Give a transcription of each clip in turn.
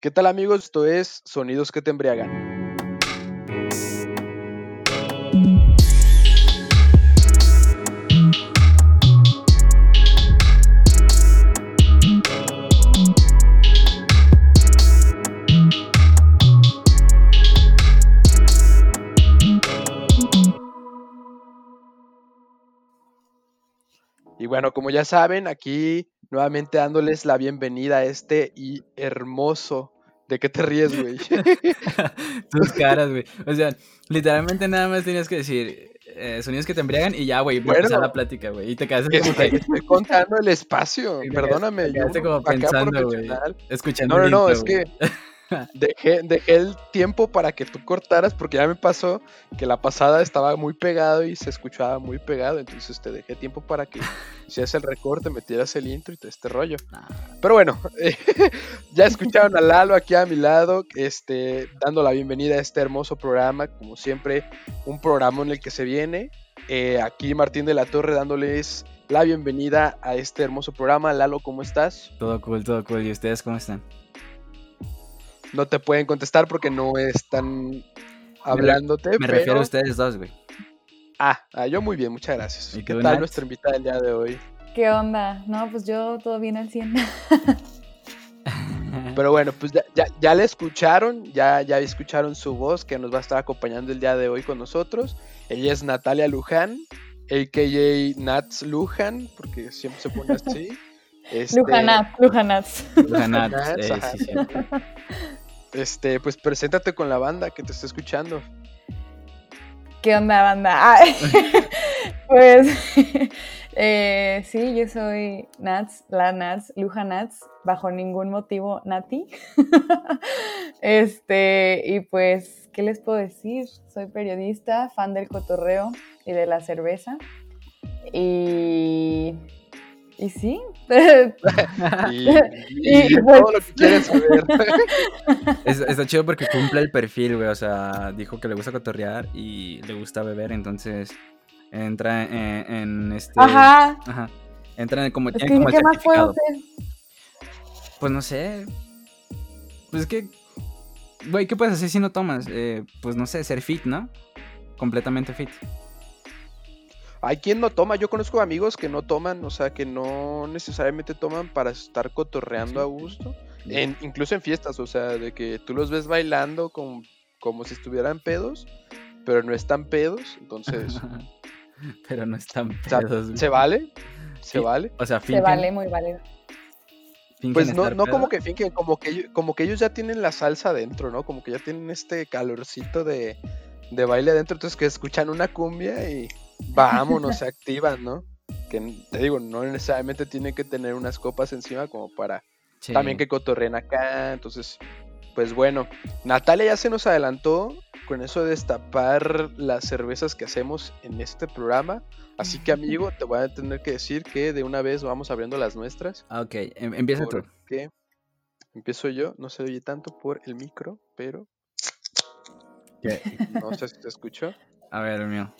¿Qué tal amigos? Esto es Sonidos que te embriagan. Y bueno, como ya saben, aquí nuevamente dándoles la bienvenida a este y hermoso. ¿De qué te ríes, güey? Tus caras, güey. O sea, literalmente nada más tenías que decir eh, sonidos que te embriagan y ya, güey, bueno, empezar la plática, güey. Y te quedas como que... Estoy contando el espacio, perdóname. Te quedaste como pensando, güey. Escuchando. No, no, no, es que dejé, dejé el tiempo para que tú cortaras porque ya me pasó que la pasada estaba muy pegado y se escuchaba muy pegado, entonces te dejé tiempo para que hicieras el recorte, metieras el intro y todo este rollo. Pero bueno, ya escucharon a Lalo aquí a mi lado, este, dando la bienvenida a este hermoso programa, como siempre, un programa en el que se viene. Eh, aquí Martín de la Torre dándoles la bienvenida a este hermoso programa. Lalo, ¿cómo estás? Todo cool, todo cool. ¿Y ustedes cómo están? No te pueden contestar porque no están hablándote. Me, refiero a ustedes dos, güey. Ah, ah, yo muy bien, muchas gracias. ¿Qué tal nuestra invitada el día de hoy? ¿Qué onda? No, pues yo todo bien al 100. Pero bueno, pues ya, ya, ya, le escucharon, ya, ya escucharon su voz que nos va a estar acompañando el día de hoy con nosotros. Ella es Natalia Luján, a.k.a. Nats Luján, porque siempre se pone así. Este... Lujanats, Lujanats. Lujanats, eh, sí, sí. Este, pues preséntate con la banda que te está escuchando. ¿Qué onda, banda? pues eh, sí, yo soy Nats, la Nats, Luja Nats, bajo ningún motivo Nati. este, y pues, ¿qué les puedo decir? Soy periodista, fan del cotorreo y de la cerveza. Y y sí. y, todo lo que quieren saber. está chido porque cumple el perfil, güey. O sea, dijo que le gusta cotorrear y le gusta beber, entonces entra en, este. Ajá. Ajá. Entra en como, es que, ¿qué más puedo hacer? Pues no sé. Pues es que. Güey, ¿qué puedes hacer si no tomas? Eh, pues no sé, ser fit, ¿no? Completamente fit. Hay quien no toma, yo conozco amigos que no toman, o sea, que no necesariamente toman para estar cotorreando a gusto, en, incluso en fiestas, o sea, de que tú los ves bailando como, como si estuvieran pedos, pero no están pedos, entonces... pero no están pedos. ¿Se vale? ¿Se vale? O sea, Se vale, muy válido. Pues no, no como que finquen, como que, como que ellos ya tienen la salsa adentro, ¿no? Como que ya tienen este calorcito de, de baile adentro, entonces que escuchan una cumbia y vámonos, se activan, ¿no? Que te digo, no necesariamente tienen que tener unas copas encima como para también que cotorren acá. Entonces, pues bueno, Natalia ya se nos adelantó con eso de destapar las cervezas que hacemos en este programa. Así que, amigo, te voy a tener que decir que de una vez vamos abriendo las nuestras. Ah, ok, em, empieza tú. ¿Qué? Empiezo yo, no se oye tanto por el micro, pero. ¿Qué? No sé si te escucho. A ver, el mío.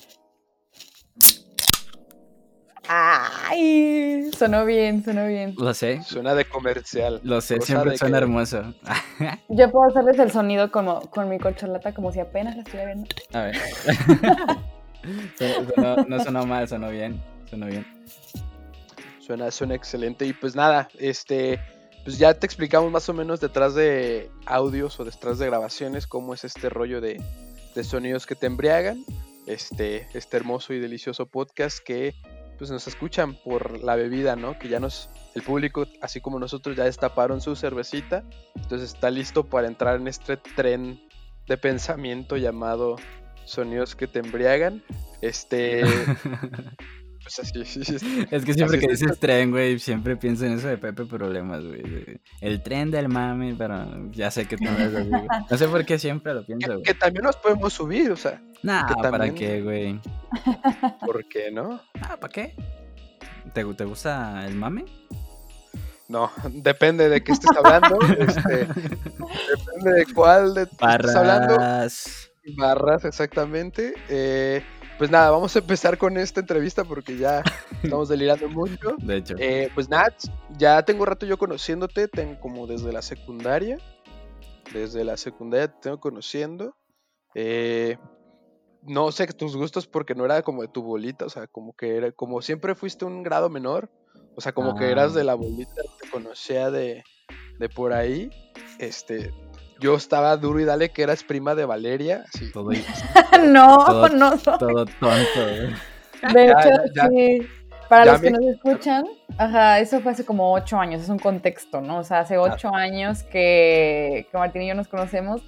Ay, sonó bien, sonó bien. Lo sé. Suena de comercial. Lo sé, siempre suena hermoso. Yo puedo hacerles el sonido como con mi corcholata como si apenas la estuviera viendo. A ver. no sonó mal, sonó bien. Sonó bien. Suena, suena excelente. Y pues nada, este. Pues ya te explicamos más o menos detrás de audios o detrás de grabaciones cómo es este rollo de, de sonidos que te embriagan. Este, este hermoso y delicioso podcast que pues nos escuchan por la bebida, ¿no? Que ya nos, el público, así como nosotros, ya destaparon su cervecita, entonces está listo para entrar en este tren de pensamiento llamado sonidos que te embriagan. Este... pues así, es que siempre que dices tren, güey, siempre pienso en eso de Pepe Problemas, güey. El tren del mami, pero ya sé que tú no así, No sé por qué siempre lo pienso, güey. Que, también nos podemos subir, o sea. Nah, ¿para qué, güey? ¿Por qué no? Ah, ¿para qué? ¿Te, ¿Te gusta el mame? No, depende de qué estés hablando. este, depende de cuál de Barras. estés hablando. Barras, exactamente. Eh, pues nada, vamos a empezar con esta entrevista porque ya estamos delirando mucho. De hecho. Eh, pues Nats, ya tengo rato yo conociéndote, tengo como desde la secundaria. desde la secundaria te tengo conociendo. Eh, no sé tus gustos porque no era como de tu bolita, o sea, como que era, como siempre fuiste un grado menor, o sea, como que eras de ah. la bolita, te conocía de, de por ahí, este, yo estaba duro y dale que eras prima de Valeria, así. Todo, no, no Todo tonto. De hecho, sí. Para los que nos escuchan, ajá, eso fue hace como ocho años, es un contexto, ¿no? O sea, hace ocho años que, que Martín y yo nos conocemos.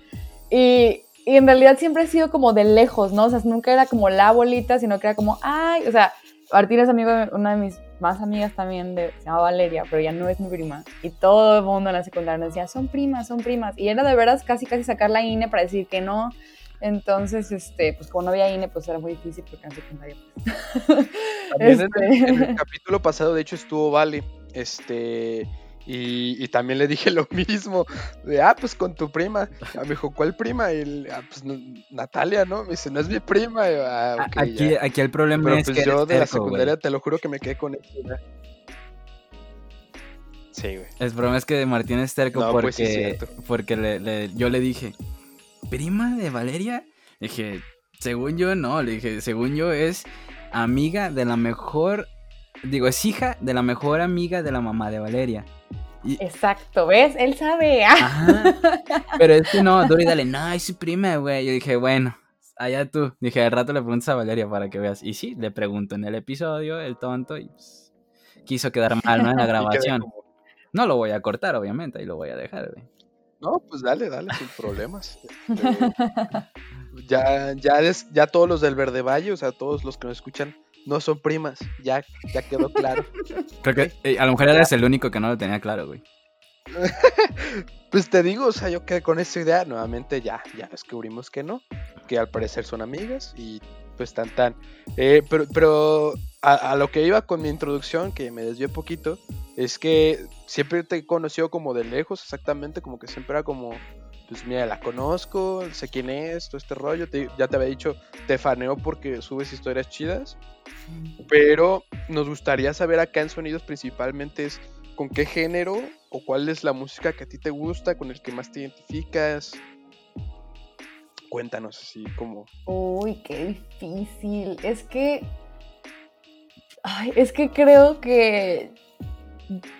Y y en realidad siempre ha sido como de lejos, ¿no? O sea, nunca era como la bolita, sino que era como, ay, o sea, Martín es amigo de una de mis más amigas también, de, se llama Valeria, pero ya no es mi prima. Y todo el mundo en la secundaria decía, son primas, son primas. Y era de veras casi, casi sacar la INE para decir que no. Entonces, este, pues como no había INE, pues era muy difícil porque en secundaria. Pues. También en, el, en, el, este. capítulo pasado, de hecho, estuvo Vale. Este y, también le dije lo mismo, de, ah, pues con tu prima. me dijo, ¿cuál prima? Y ah, pues Natalia, ¿no? Me dice, no es mi prima. Ah, aquí, aquí el problema es pues que yo de la secundaria te lo juro que me quedé con eso. Sí, güey. El problema es que Martín es terco pues porque, porque le, yo le dije, ¿prima de Valeria? Le dije, según yo no, le dije, según yo es amiga de la mejor, digo, es hija de la mejor amiga de la mamá de Valeria. Exacto, ¿ves? Él sabe. Pero es que no, Dori, dale, no, es su prima, güey. Yo dije, bueno, allá tú. Dije, al rato le preguntas a Valeria para que veas. Y sí, le pregunto en el episodio, el tonto, y pues, quiso quedar mal, ¿no? En la grabación. No lo voy a cortar, obviamente, ahí lo voy a dejar, güey. No, pues dale, dale, sin problemas. Este, ya, ya, ya todos los del Verde Valle, o sea, todos los que nos escuchan, no son primas. Ya, ya quedó claro. Creo que eh, a lo mejor eres el único que no lo tenía claro, güey. pues te digo, o sea, yo quedé con esa idea. Nuevamente ya, ya descubrimos que no. Que al parecer son amigas y pues tan tan. Eh, pero pero a, lo que iba con mi introducción, que me desvió poquito, es que siempre te he conocido como de lejos, exactamente, como que siempre era como pues mira, la conozco, sé quién es, todo este rollo. ya te había dicho, te faneo porque subes historias chidas. Pero nos gustaría saber acá en Sonidos principalmente es con qué género o cuál es la música que a ti te gusta, con el que más te identificas. Cuéntanos así como... Uy, qué difícil. Es que... Ay, es que creo que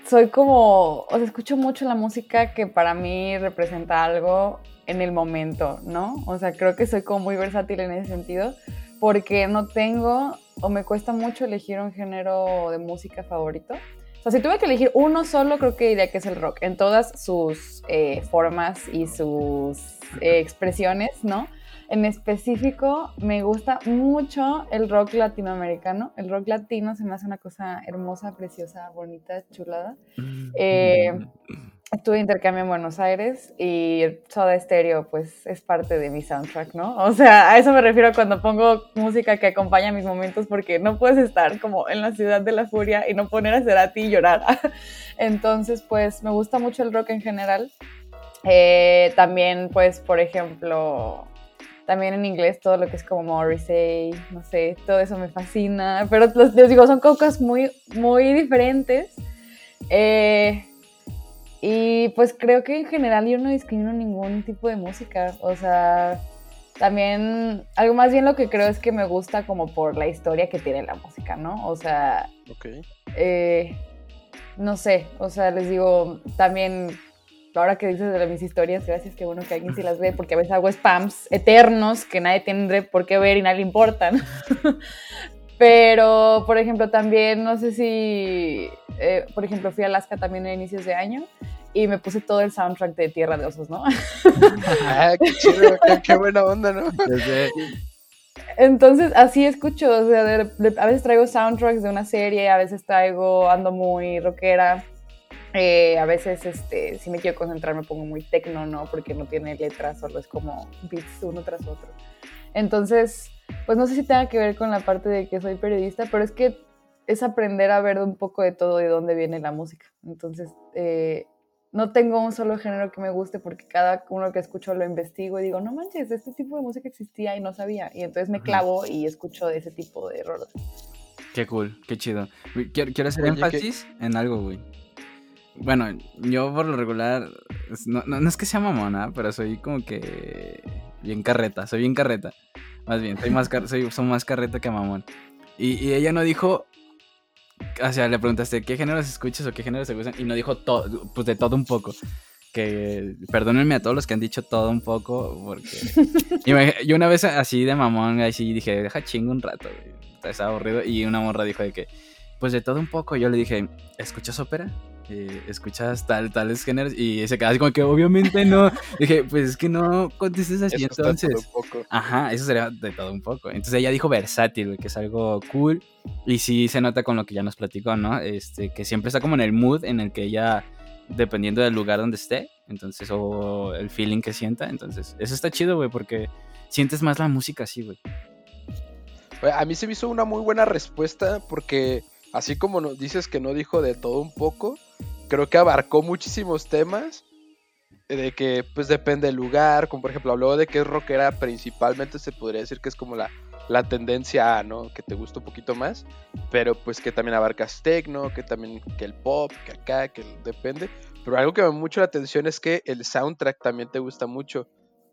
soy como, o escucho mucho la música que para mí representa algo en el momento, ¿no? O sea, creo que soy como muy versátil en ese sentido, porque no tengo o me cuesta mucho elegir un género de música favorito. O sea, si tuve que elegir uno solo, creo que diría que es el rock, en todas sus eh, formas y sus eh, expresiones, ¿no? En específico, me gusta mucho el rock latinoamericano. El rock latino se me hace una cosa hermosa, preciosa, bonita, chulada. Mm. Eh, estuve de intercambio en Buenos Aires y Soda Stereo, pues, es parte de mi soundtrack, ¿no? O sea, a eso me refiero cuando pongo música que acompaña mis momentos, porque no puedes estar como en la ciudad de la furia y no poner a ti y llorar. Entonces, pues, me gusta mucho el rock en general. Eh, también, pues, por ejemplo, también en inglés todo lo que es como Morrissey, no sé, todo eso me fascina, pero les digo, son cosas muy, muy diferentes. Eh, y pues creo que en general yo no discrimino ningún tipo de música, o sea, también algo más bien lo que creo es que me gusta como por la historia que tiene la música, ¿no? O sea, eh, no sé, o sea, les digo, también ahora que dices de mis historias, gracias, qué bueno que alguien sí las ve, porque a veces hago spams eternos que nadie tiene por qué ver y nadie le importan. Pero, por ejemplo, también, no sé si, eh, por ejemplo, fui a Alaska también a inicios de año y me puse todo el soundtrack de Tierra de Osos, ¿no? ah, qué chido, qué, buena onda, ¿no? Entonces, así escucho, o sea, a veces traigo soundtracks de una serie, a veces traigo, ando muy rockera, eh, a veces, este, si me quiero concentrar, me pongo muy tecno, ¿no? Porque no tiene letras, solo es como beats uno tras otro. Entonces, pues no sé si tenga que ver con la parte de que soy periodista, pero es que es aprender a ver un poco de todo de dónde viene la música. Entonces, eh, no tengo un solo género que me guste porque cada uno que escucho lo investigo y digo, no manches, este tipo de música existía y no sabía. Y entonces me clavo y escucho ese tipo de rolas. Qué cool, qué chido. Quiero, quiero hacer énfasis en algo, güey bueno, yo por lo regular, no, no, es que sea mamona, pero soy como que bien carreta, soy bien carreta. Más bien, soy más, soy, más carreta que mamón. Y, ella no dijo, o sea, le preguntaste, ¿qué géneros escuchas o qué géneros te gustan? Y no dijo todo, pues de todo un poco. Que perdónenme a todos los que han dicho todo un poco, porque yo una vez así de mamón, así dije, deja chingo un rato, está aburrido. Y una morra dijo de que, pues de todo un poco, yo le dije, ¿escuchas ópera? Escuchas tal, tales géneros y se queda así como que obviamente no. Dije, pues es que no contestes así entonces. Ajá, eso sería de todo un poco. Entonces ella dijo versátil, que es algo cool. Y sí se nota con lo que ya nos platicó, ¿no? Este, que siempre está como en el mood en el que ella, dependiendo del lugar donde esté, entonces, o el feeling que sienta, entonces, eso está chido, güey, porque sientes más la música así, güey. A mí se me hizo una muy buena respuesta porque así como nos dices que no dijo de todo un poco, creo que abarcó muchísimos temas de que pues depende del lugar, como por ejemplo habló de que es rockera principalmente se podría decir que es como la, la tendencia A, ¿no? Que te gusta un poquito más, pero pues que también abarcas techno, que también que el pop, que acá, que depende, pero algo que me mucho la atención es que el soundtrack también te gusta mucho.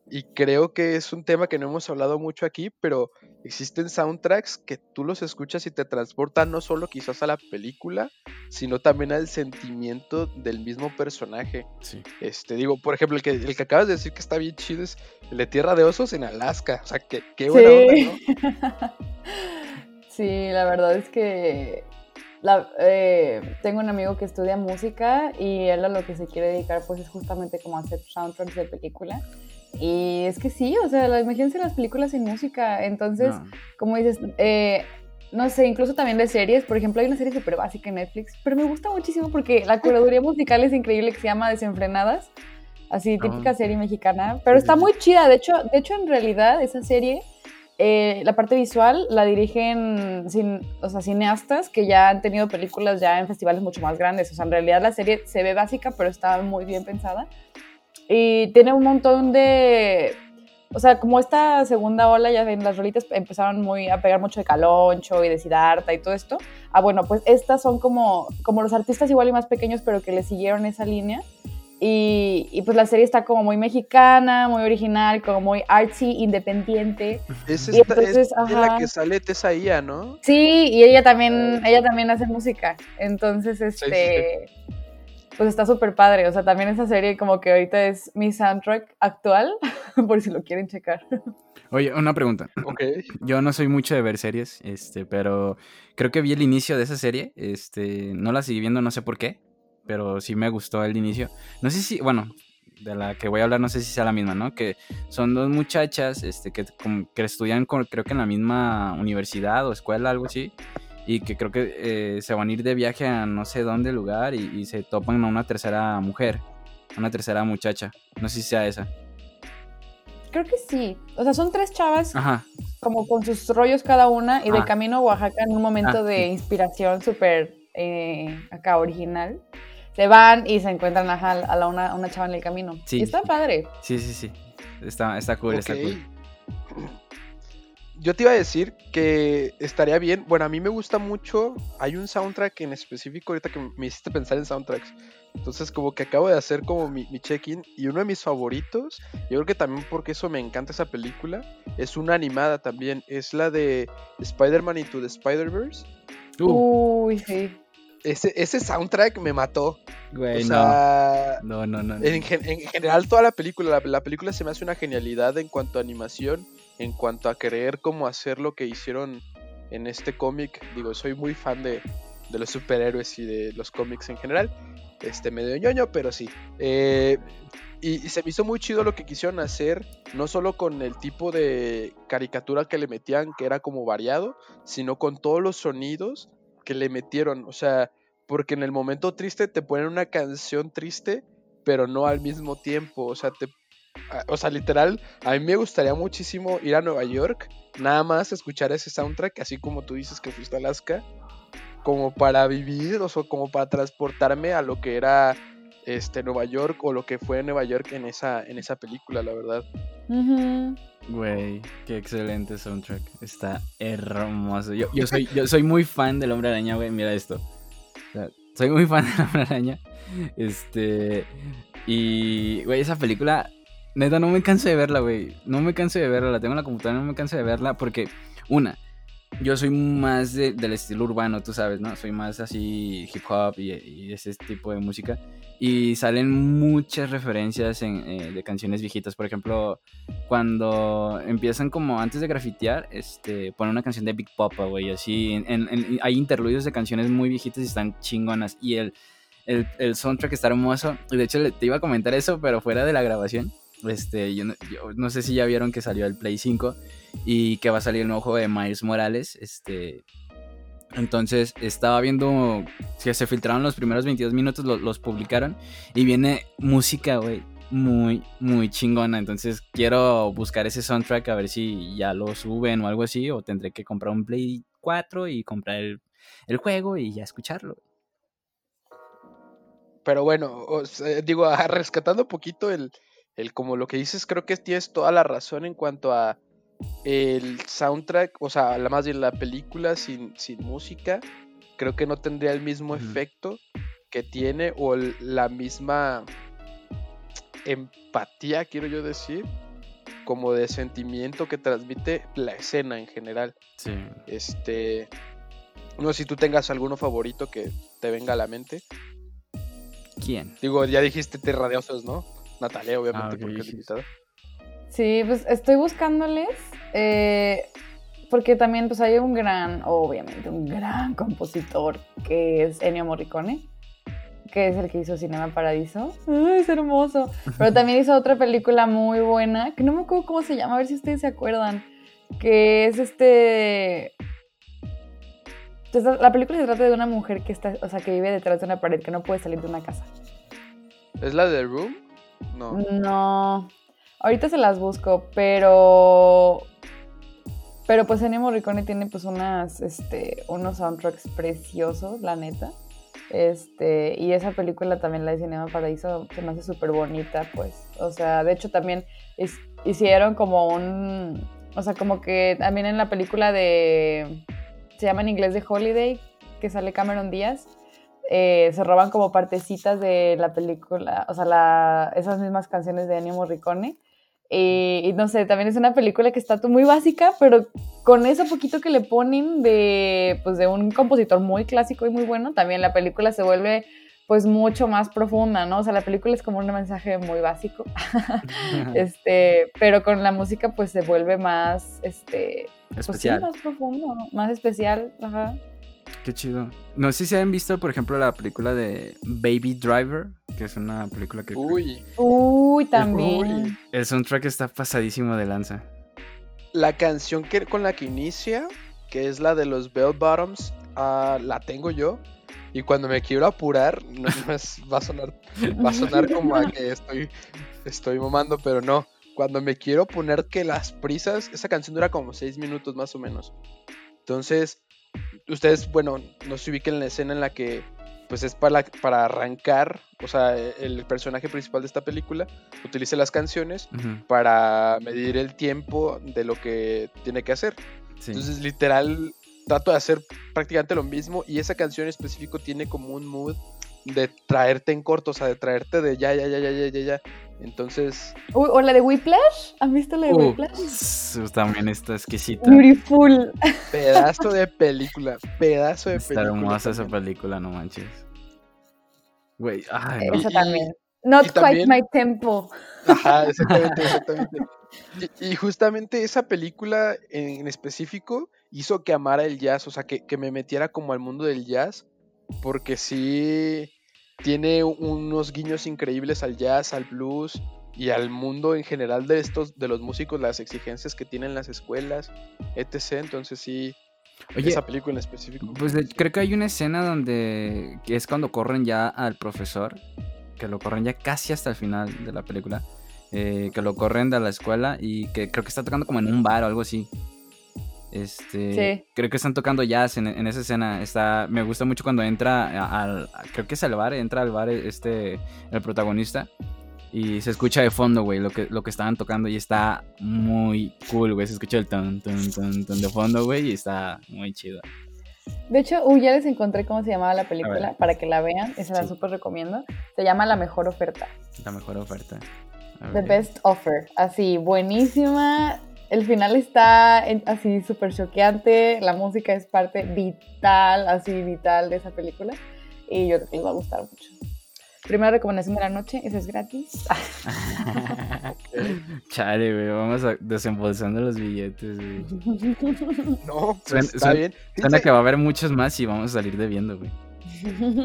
Y creo que es un tema que no hemos hablado mucho aquí, pero existen soundtracks que tú los escuchas y te transportan no solo quizás a la película, sino también al sentimiento del mismo personaje. Sí. Este, digo, por ejemplo, el que, el que acabas de decir que está bien chido es el de Tierra de Osos en Alaska. O sea, que, qué buena sí. onda, ¿no? sí, la verdad es que la, eh, tengo un amigo que estudia música y él a lo que se quiere dedicar pues es justamente como hacer soundtracks de película. Y es que sí, o sea, imagínense las películas sin música. Entonces, como dices, eh, no sé, incluso también de series. Por ejemplo, hay una serie súper básica en Netflix, pero me gusta muchísimo porque la curaduría musical es increíble que se llama Desenfrenadas. Así, típica serie mexicana. Pero está muy chida. De hecho, de hecho, en realidad, esa serie, eh, la parte visual la dirigen sin, o sea, cineastas que ya han tenido películas ya en festivales mucho más grandes. O sea, en realidad la serie se ve básica, pero está muy bien pensada. Y tiene un montón de... O sea, como esta segunda ola, ya ven, las rolitas empezaron muy a pegar mucho de Caloncho y de Siddhartha y todo esto. Ah, bueno, pues estas son como, como los artistas igual y más pequeños, pero que le siguieron esa línea. Y, y, pues la serie está como muy mexicana, muy original, como muy artsy, independiente. Es, esta, es, la que sale Tesaía, ¿no? Sí, y ella también, ella también hace música. Entonces, este pues está súper padre. O sea, también esa serie como que ahorita es mi soundtrack actual, por si lo quieren checar. Oye, una pregunta. Ok. Yo no soy mucho de ver series, este, pero creo que vi el inicio de esa serie. Este, no la seguí viendo, no sé por qué, pero sí me gustó el inicio. No sé si, bueno, de la que voy a hablar, no sé si sea la misma, ¿no? Que son dos muchachas, este, que, que estudian creo que en la misma universidad o escuela, algo así y que creo que eh, se van a ir de viaje a no sé dónde lugar y, se topan a una tercera mujer, una tercera muchacha. No sé si sea esa. Creo que sí. O sea, son tres chavas como con sus rollos cada una y de ah. camino a Oaxaca en un momento ah, de inspiración súper eh, acá original. Se van y se encuentran a, la una, una, chava en el camino. Sí. Y está padre. Sí, sí, sí. Está, está cool, está cool yo te iba a decir que estaría bien. Bueno, a mí me gusta mucho. Hay un soundtrack en específico ahorita que me hiciste pensar en soundtracks. Entonces, como que acabo de hacer como mi, check-in. Y uno de mis favoritos, yo creo que también porque eso me encanta esa película, es una animada también. Es la de Spider-Man Into the Spider-Verse. Uy, sí. Ese, ese soundtrack me mató. Güey, no. No, no, no. En, general, toda la película, la película se me hace una genialidad en cuanto a animación en cuanto a querer como hacer lo que hicieron en este cómic. Digo, soy muy fan de, los superhéroes y de los cómics en general. Este medio ñoño, pero sí. Eh, y, se me hizo muy chido lo que quisieron hacer, no solo con el tipo de caricatura que le metían, que era como variado, sino con todos los sonidos que le metieron. O sea, porque en el momento triste te ponen una canción triste, pero no al mismo tiempo. O sea, te o sea, literal, a mí me gustaría muchísimo ir a Nueva York, nada más escuchar ese soundtrack, así como tú dices que fuiste a Alaska, como para vivir, o sea, como para transportarme a lo que era este Nueva York o lo que fue Nueva York en esa, en esa película, la verdad. Güey, qué excelente soundtrack. Está hermoso. Yo, soy, yo soy muy fan del Hombre Araña, güey. Mira esto. soy muy fan de la araña. Este. Y, güey, esa película, neta, no me canso de verla, güey. No me canso de verla. La tengo en la computadora, no me canso de verla porque, una, yo soy más del estilo urbano, tú sabes, ¿no? Soy más así hip hop y, ese tipo de música. Y salen muchas referencias eh, de canciones viejitas. Por ejemplo, cuando empiezan como antes de grafitear, este, ponen una canción de Big Papa, güey. Así, hay interludios de canciones muy viejitas y están chingonas. Y el, el, el soundtrack está hermoso. De hecho, te iba a comentar eso, pero fuera de la grabación. Este, yo no, sé si ya vieron que salió el Play 5 y que va a salir el nuevo juego de Miles Morales. Este, entonces estaba viendo que se filtraron los primeros 22 minutos, los, publicaron y viene música, güey, muy, muy chingona. Entonces quiero buscar ese soundtrack a ver si ya lo suben o algo así o tendré que comprar un Play 4 y comprar el, el juego y ya escucharlo. Pero bueno, digo, rescatando un poquito el, el como lo que dices, creo que tienes toda la razón en cuanto a el soundtrack, o sea, la más bien la película sin, sin música, creo que no tendría el mismo efecto que tiene o la misma empatía, quiero yo decir, como de sentimiento que transmite la escena en general. Sí. Este, no sé si tú tengas alguno favorito que te venga a la mente. ¿Quién? Digo, ya dijiste Terradiosos, ¿no? Natalia, obviamente, ah, porque es invitada. Sí, pues estoy buscándoles. Eh, porque también pues hay un gran, obviamente, un gran compositor que es Ennio Morricone, que es el que hizo Cinema Paradiso. es hermoso. Pero también hizo otra película muy buena, que no me acuerdo cómo se llama, a ver si ustedes se acuerdan, que es este... La película se trata de una mujer que está, o sea, que vive detrás de una pared, que no puede salir de una casa. ¿Es la de Room? No. No. Ahorita se las busco, pero. Pero pues Ennio Morricone tiene pues unas, este, unos soundtracks preciosos, la neta. Este, y esa película también, la de Cinema Paraíso, se me hace súper bonita, pues. O sea, de hecho también hicieron como un. O sea, como que también en la película de. Se llama en inglés de Holiday, que sale Cameron Díaz eh, se roban como partecitas de la película, o sea, esas mismas canciones de Ennio Morricone. Y, no sé, también es una película que está muy básica, pero con eso poquito que le ponen de, pues, de un compositor muy clásico y muy bueno, también la película se vuelve pues mucho más profunda, ¿no? O sea, la película es como un mensaje muy básico, este, pero con la música pues se vuelve más, este, pues especial. más profundo, más especial, ajá. Qué chido. No sé si han visto, por ejemplo, la película de Baby Driver, que es una película que... Uy. Uy, también. El soundtrack está pasadísimo de lanza. La canción que, con la que inicia, que es la de los Bell Bottoms, ah, la tengo yo. Y cuando me quiero apurar, no, va a sonar, va a sonar como a que estoy, estoy mamando, pero no. Cuando me quiero poner que las prisas, esa canción dura como seis minutos más o menos. Entonces, ustedes, bueno, no se ubiquen en la escena en la que pues es para, para arrancar, o sea, el personaje principal de esta película utiliza las canciones para medir el tiempo de lo que tiene que hacer. Entonces, literal, trato de hacer prácticamente lo mismo y esa canción en específico tiene como un mood de traerte en corto, o sea, de traerte de ya, ya, ya, ya, ya, ya, ya. Entonces. o la de Whiplash. ¿Has visto la de uh, Whiplash? También está exquisita. Beautiful. Pedazo de película. Pedazo de película. Está hermosa esa película, no manches. Güey, ay, Esa también. Not quite my tempo. Ajá, exactamente, exactamente. Y, justamente esa película en específico hizo que amara el jazz, o sea, que, que me metiera como al mundo del jazz, porque sí tiene unos guiños increíbles al jazz, al blues y al mundo en general de estos, de los músicos, las exigencias que tienen las escuelas, etc. Entonces sí, esa película en específico. Pues creo que hay una escena donde que es cuando corren ya al profesor, que lo corren ya casi hasta el final de la película, eh, que lo corren de la escuela y que creo que está tocando como en un bar o algo así. Este, creo que están tocando jazz en, esa escena. Está, me gusta mucho cuando entra al, creo que es al bar, entra al bar este, el protagonista y se escucha de fondo, güey, lo que, lo que estaban tocando y está muy cool, güey. Se escucha el ton, ton, ton, ton de fondo, güey, y está muy chido. De hecho, uh, ya les encontré cómo se llamaba la película para que la vean. Esa la súper recomiendo. Se llama La Mejor Oferta. La Mejor Oferta. The Best Offer. Así, buenísima. El final está así súper choqueante. La música es parte vital, así vital de esa película. Y yo creo que les va a gustar mucho. Primera recomendación de la noche, esa es gratis. Chale, güey, vamos a desembolsando los billetes, güey. No, pues está bien. Suena que va a haber muchos más y vamos a salir debiendo, güey.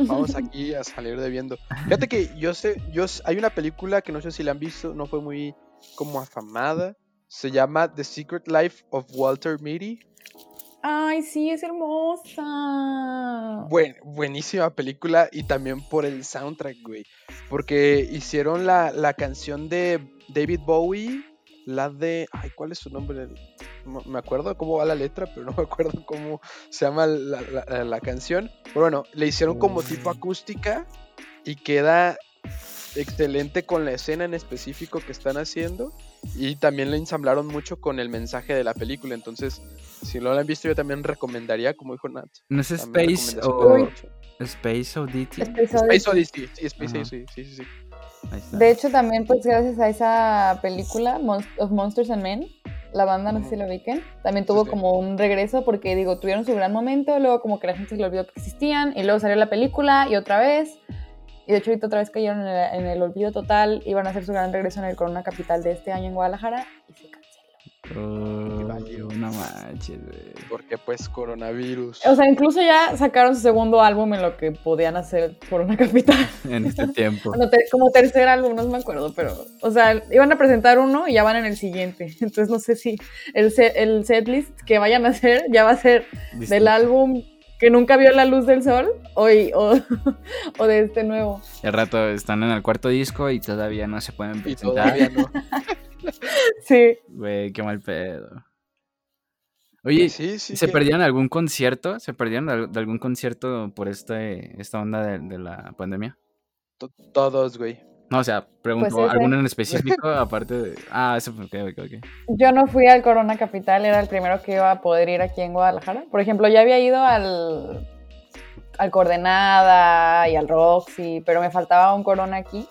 Vamos aquí a salir debiendo. Fíjate que yo sé, yo hay una película que no sé si la han visto, no fue muy como afamada. Se llama The Secret Life of Walter Mitty. Ay, sí, es hermosa. Buen, buenísima película y también por el soundtrack, güey. Porque hicieron la, la canción de David Bowie, la de... Ay, ¿cuál es su nombre? me acuerdo cómo va la letra, pero no me acuerdo cómo se llama la, la canción. Pero bueno, le hicieron como tipo acústica y queda excelente con la escena en específico que están haciendo y también le ensamblaron mucho con el mensaje de la película. Entonces, si no la han visto, yo también recomendaría, como dijo Nat. ¿No es Space o Space Oddity? Space Odyssey, sí, Space Odyssey, sí, sí, sí. De hecho, también, pues gracias a esa película, of Monsters and Men, la banda, no sé si lo ubiquen, también tuvo como un regreso porque, digo, tuvieron su gran momento, luego como que la gente se le olvidó que existían, y luego salió la película y otra vez. Y de hecho ahorita otra vez cayeron en el, en el olvido total, iban a hacer su gran regreso en el Corona Capital de este año en Guadalajara y se Oh, no manches, Porque pues coronavirus. O sea, incluso ya sacaron su segundo álbum en lo que podían hacer por una capital. En este tiempo. como tercer álbum, no me acuerdo, pero. O sea, iban a presentar uno y ya van en el siguiente. Entonces no sé si el, set, el setlist que vayan a hacer ya va a ser del álbum que nunca vio la luz del sol o, o, o, de este nuevo. El rato están en el cuarto disco y todavía no se pueden presentar. Y todavía no. sí. Güey, qué mal pedo. Oye, ¿se perdieron algún concierto? ¿Se perdieron de algún concierto por este, esta onda de, la pandemia? Todos, güey. No, o sea, pregunto, pues ¿alguno en específico aparte de...? Ah, ok, ok, ok. Yo no fui al Corona Capital, era el primero que iba a poder ir aquí en Guadalajara. Por ejemplo, ya había ido al, al Coordenada y al Roxy, pero me faltaba un Corona aquí.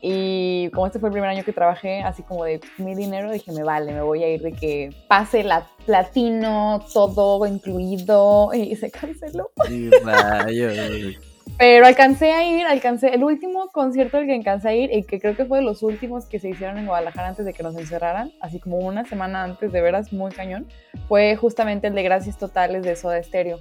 Y como este fue el primer año que trabajé, así como de mi dinero, dije, me vale, me voy a ir de que pase la platino, todo incluido, y se canceló. Pero alcancé a ir, alcancé, el último concierto al que alcancé a ir, y que creo que fue de los últimos que se hicieron en Guadalajara antes de que nos encerraran, así como una semana antes, de veras, muy cañón, fue justamente el de Gracias Totales de Soda Stereo.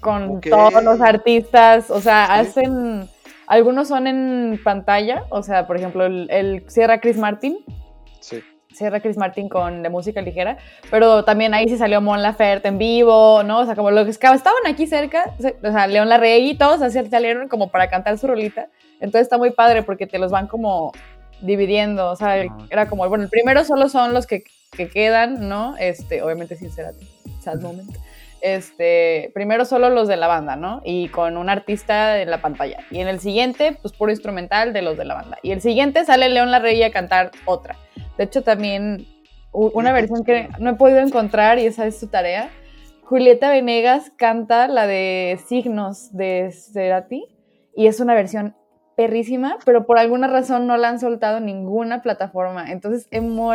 Con todos los artistas, o sea, hacen algunos son en pantalla, o sea, por ejemplo, el, el Sierra Chris Martin. Sí. Sierra Chris Martin con de música ligera, pero también ahí sí salió Mon Laferte en vivo, ¿no? O sea, como los que estaban aquí cerca, o sea, León Larregui y todos así salieron como para cantar su rolita. Entonces está muy padre porque te los van como dividiendo, o sea, ah, era como, bueno, el primero solo son los que, que quedan, ¿no? Este, obviamente sin ser sad moment este, primero solo los de la banda, ¿no? Y con un artista en la pantalla. Y en el siguiente, pues puro instrumental de los de la banda. Y el siguiente sale León Larrey a cantar otra. De hecho, también una versión que no he podido encontrar y esa es su tarea. Julieta Venegas canta la de Signos de Cerati y es una versión perrísima, pero por alguna razón no la han soltado en ninguna plataforma. Entonces,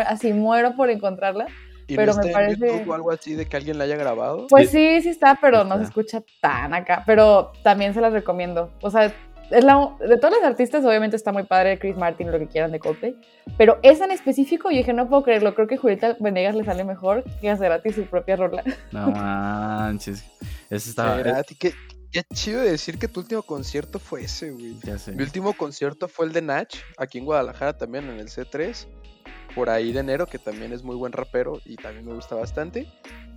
así muero por encontrarla pero me parece. o algo así de que alguien la haya grabado? Pues sí, sí está, pero no se escucha tan acá. Pero también se las recomiendo. O sea, es la, de todos los artistas, obviamente está muy padre Chris Martin, lo que quieran de Coldplay. Pero esa en específico, yo dije, no puedo creerlo. Creo que Julieta Venegas le sale mejor que a Cerati su propia rola. No manches. Ese estaba. Cerati, qué, qué chido decir que tu último concierto fue ese, güey. Mi último concierto fue el de Nach, aquí en Guadalajara también, en el C3 por ahí de enero, que también es muy buen rapero y también me gusta bastante.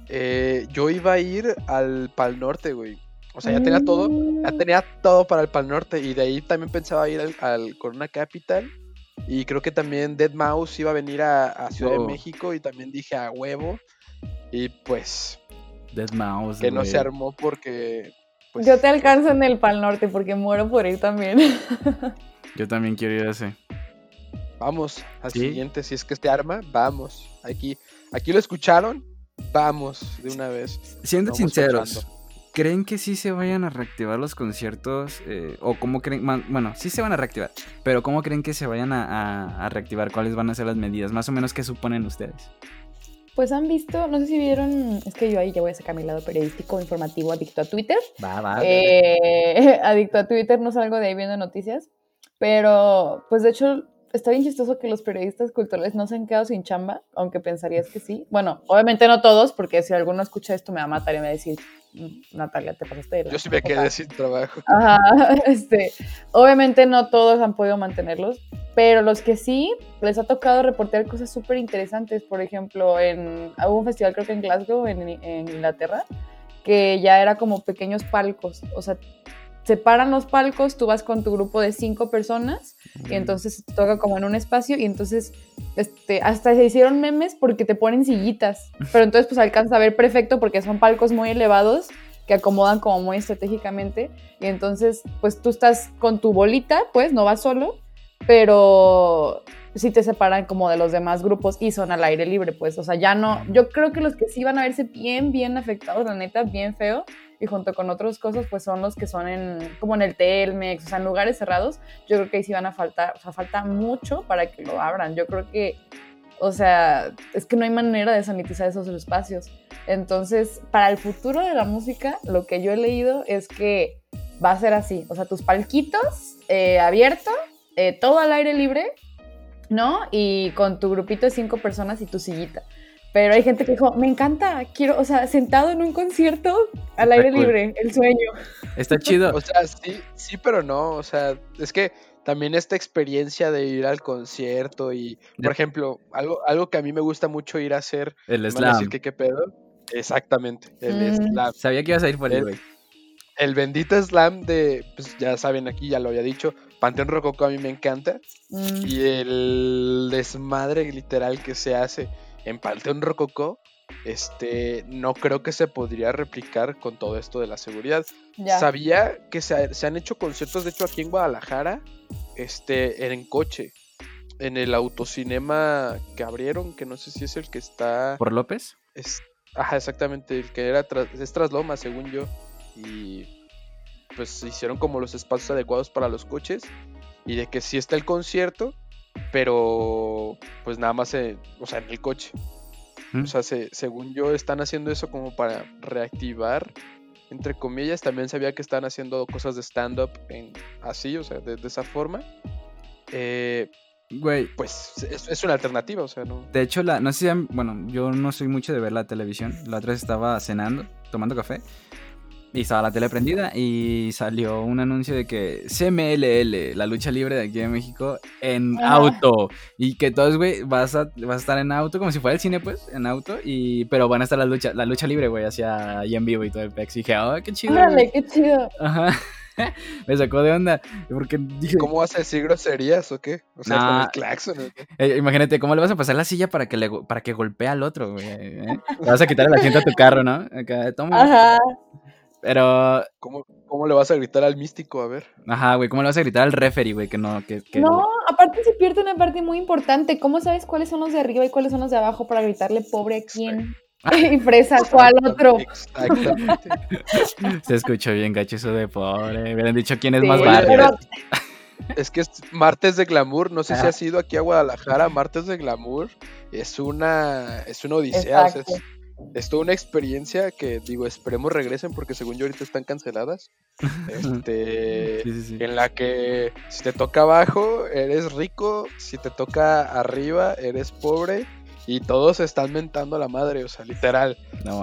Eh, yo iba a ir al Pal Norte, güey. O sea, ya tenía todo, ya tenía todo para el Pal Norte y de ahí también pensaba ir al, Corona Capital. Y creo que también Dead Mouse iba a venir a, Ciudad de oh. México y también dije a huevo. Y pues... Dead Mouse. Que no se armó porque... Pues, yo te alcanzo en el Pal Norte porque muero por ir también. Yo también quiero ir a ese. Vamos al siguiente, si es que este arma, vamos. Aquí, aquí lo escucharon, vamos de una vez. Siendo sinceros, ¿Creen que sí se vayan a reactivar los conciertos? Eh, ¿O cómo creen? Bueno, sí se van a reactivar, pero ¿cómo creen que se vayan a, reactivar? ¿Cuáles van a ser las medidas? Más o menos, ¿qué suponen ustedes? Pues han visto, no sé si vieron, es que yo ahí ya voy a sacar mi lado periodístico, informativo, adicto a Twitter. Va, va. Eh, adicto a Twitter, no salgo de ahí viendo noticias. Pero, pues de hecho, está bien chistoso que los periodistas culturales no se han quedado sin chamba, aunque pensarías que sí. Bueno, obviamente no todos, porque si alguno escucha esto me va a matar y me va a decir, mm, Natalia, te pasaste de Yo sí me quedé sin trabajo. Ajá, este, obviamente no todos han podido mantenerlos, pero los que sí, les ha tocado reportear cosas súper interesantes. Por ejemplo, en, hubo un festival creo que en Glasgow, en, en Inglaterra, que ya era como pequeños palcos, o sea, separan los palcos, tú vas con tu grupo de cinco personas y entonces te toca como en un espacio y entonces este, hasta se hicieron memes porque te ponen sillitas, pero entonces pues alcanza a ver perfecto porque son palcos muy elevados que acomodan como muy estratégicamente y entonces pues tú estás con tu bolita, pues no vas solo, pero sí te separan como de los demás grupos y son al aire libre, pues, o sea, ya no, yo creo que los que sí van a verse bien, bien afectados, la neta, bien feo, y junto con otras cosas, pues son los que son en, como en el Telmex, o sea, en lugares cerrados, yo creo que ahí sí van a faltar, o sea, falta mucho para que lo abran. Yo creo que, o sea, es que no hay manera de sanitizar esos espacios. Entonces, para el futuro de la música, lo que yo he leído es que va a ser así, o sea, tus palquitos eh, abiertos, eh, todo al aire libre, ¿no? Y con tu grupito de cinco personas y tu sillita. Pero hay gente que dijo, me encanta, quiero, o sea, sentado en un concierto al aire libre, el sueño. Está chido. O sea, sí, sí, pero no, o sea, es que también esta experiencia de ir al concierto y, por ejemplo, algo, algo que a mí me gusta mucho ir a hacer. El slam. ¿qué pedo? Exactamente, el mm. slam. Sabía que ibas a ir por ahí, güey. El bendito slam de, pues ya saben aquí, ya lo había dicho, Panteón Rococo a mí me encanta. Mm. Y el desmadre literal que se hace en Panteón Rococó, este, no creo que se podría replicar con todo esto de la seguridad. Sabía que se, han hecho conciertos, de hecho, aquí en Guadalajara, este, en coche, en el autocinema que abrieron, que no sé si es el que está... ¿Por López? Es, ajá, exactamente, el que era tras, es Trasloma, según yo, y pues hicieron como los espacios adecuados para los coches, y de que si está el concierto, pero pues nada más, o sea, en el coche. O sea, según yo, están haciendo eso como para reactivar, entre comillas. También sabía que están haciendo cosas de stand-up así, o sea, de, esa forma. Eh, Güey. Pues es, una alternativa, o sea, no. De hecho, la, no sé si, bueno, yo no soy mucho de ver la televisión. La otra vez estaba cenando, tomando café. Y estaba la tele prendida y salió un anuncio de que CMLL, la lucha libre de aquí de México, en auto. Y que todos, güey, vas a, vas a estar en auto, como si fuera el cine, pues, en auto. Y, pero van a estar la lucha, la lucha libre, güey, hacia ahí en vivo y todo el pex. Y dije, oh, qué chido. Órale, qué chido. Ajá. me sacó de onda. Porque dije, ¿Cómo vas a decir groserías o qué? O sea, con el claxon. Eh, imagínate, ¿cómo le vas a pasar la silla para que, le, para que golpee al otro, güey? ¿Eh? Le vas a quitar el asiento a tu carro, ¿no? Acá, toma. Ajá. Pero. ¿Cómo, ¿Cómo, le vas a gritar al místico? A ver. Ajá, güey. ¿Cómo le vas a gritar al referee, güey? Que no. Que, No, aparte se pierde una parte muy importante. ¿Cómo sabes cuáles son los de arriba y cuáles son los de abajo para gritarle pobre a quién? y fresa cuál otro. Exactamente. se escuchó bien gacho eso de pobre. Hubieran dicho quién es más barrio. Es que es martes de glamour, no sé si has ido aquí a Guadalajara, martes de glamour es una es una odisea, es toda una experiencia que digo, esperemos regresen porque según yo ahorita están canceladas. Este, en la que si te toca abajo eres rico, si te toca arriba eres pobre y todos están mentando a la madre, o sea, literal.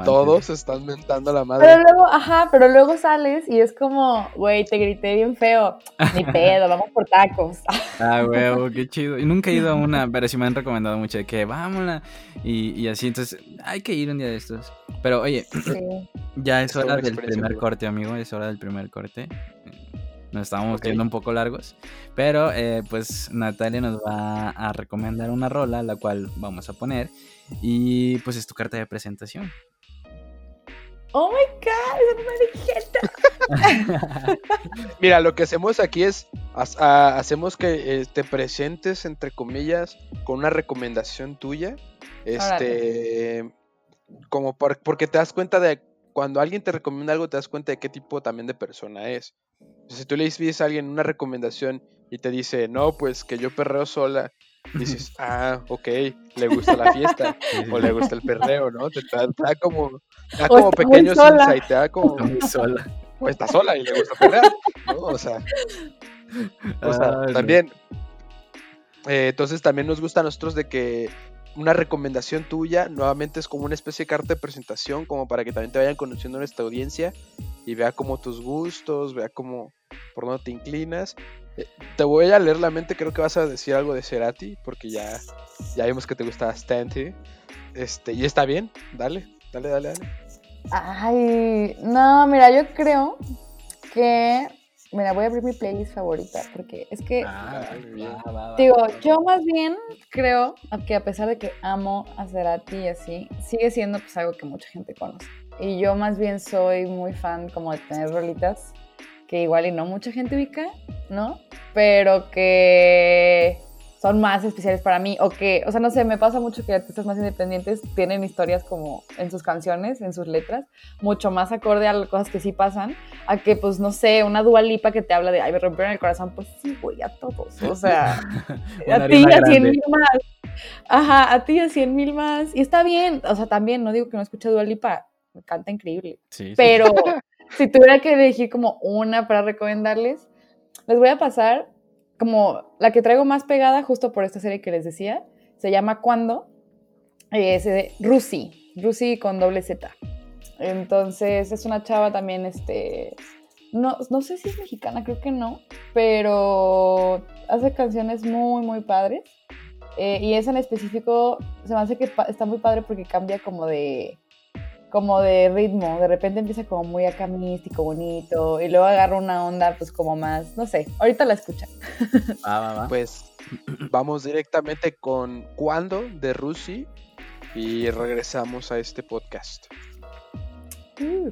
todos están mentando a la madre. Pero luego, ajá, pero luego sales y es como, güey, te grité bien feo. Ni pedo, vamos por tacos. Ah, güey, qué chido. Y nunca he ido a una, pero sí me han recomendado mucho de que vámonos. Y, y así, entonces, hay que ir un día de estos. Pero oye, ya es hora del primer corte, amigo, es hora del primer corte. Nos estábamos viendo un poco largos. Pero eh, pues Natalia nos va a recomendar una rola, la cual vamos a poner. Y pues es tu carta de presentación. Oh my god, es una Mira, lo que hacemos aquí es hacemos que eh, te presentes entre comillas con una recomendación tuya. Este como porque te das cuenta de cuando alguien te recomienda algo te das cuenta de qué tipo también de persona es. Si tú le dices a alguien una recomendación y te dice, no, pues que yo perreo sola, dices, ah, ok, le gusta la fiesta o le gusta el perreo, ¿no? Te, da, como, da como pequeños insights, te da como... sola. O está sola y le gusta perrear, ¿no? O sea, también... Eh, entonces también nos gusta a nosotros de que una recomendación tuya, nuevamente es como una especie de carta de presentación, como para que también te vayan conociendo nuestra audiencia y vea como tus gustos, vea como por dónde te inclinas. Eh, te voy a leer la mente, creo que vas a decir algo de Cerati, porque ya, ya vimos que te gusta Stanty. Este, y está bien, dale, dale, dale, dale. Ay, no, mira, yo creo que Mira, voy a abrir mi playlist favorita porque es que, ah, digo, yo más bien creo que a pesar de que amo a Cerati y así, sigue siendo pues algo que mucha gente conoce. Y yo más bien soy muy fan como de tener rolitas que igual y no mucha gente ubica, ¿no? Pero que son más especiales para mí o que, o sea, no sé, me pasa mucho que artistas más independientes tienen historias como en sus canciones, en sus letras, mucho más acorde a las cosas que sí pasan, a que, pues, no sé, una dualipa que te habla de, ay, me rompieron el corazón, pues sí, güey, a todos, o sea, a ti a cien mil más, ajá, a ti a cien mil más, y está bien, o sea, también, no digo que no escuche dualipa, me canta increíble, sí, pero si tuviera que elegir como una para recomendarles, les voy a pasar como la que traigo más pegada justo por esta serie que les decía, se llama Cuando, es de Rusi, Rusi con doble Z. Entonces es una chava también, este, no, no sé si es mexicana, creo que no, pero hace canciones muy, muy padres. Eh, y esa en específico se me hace que está muy padre porque cambia como de, como de ritmo, de repente empieza como muy acá místico, bonito, y luego agarra una onda pues como más, no sé, ahorita la escuchan. Pues vamos directamente con Cuando de Rusi y regresamos a este podcast. Uh.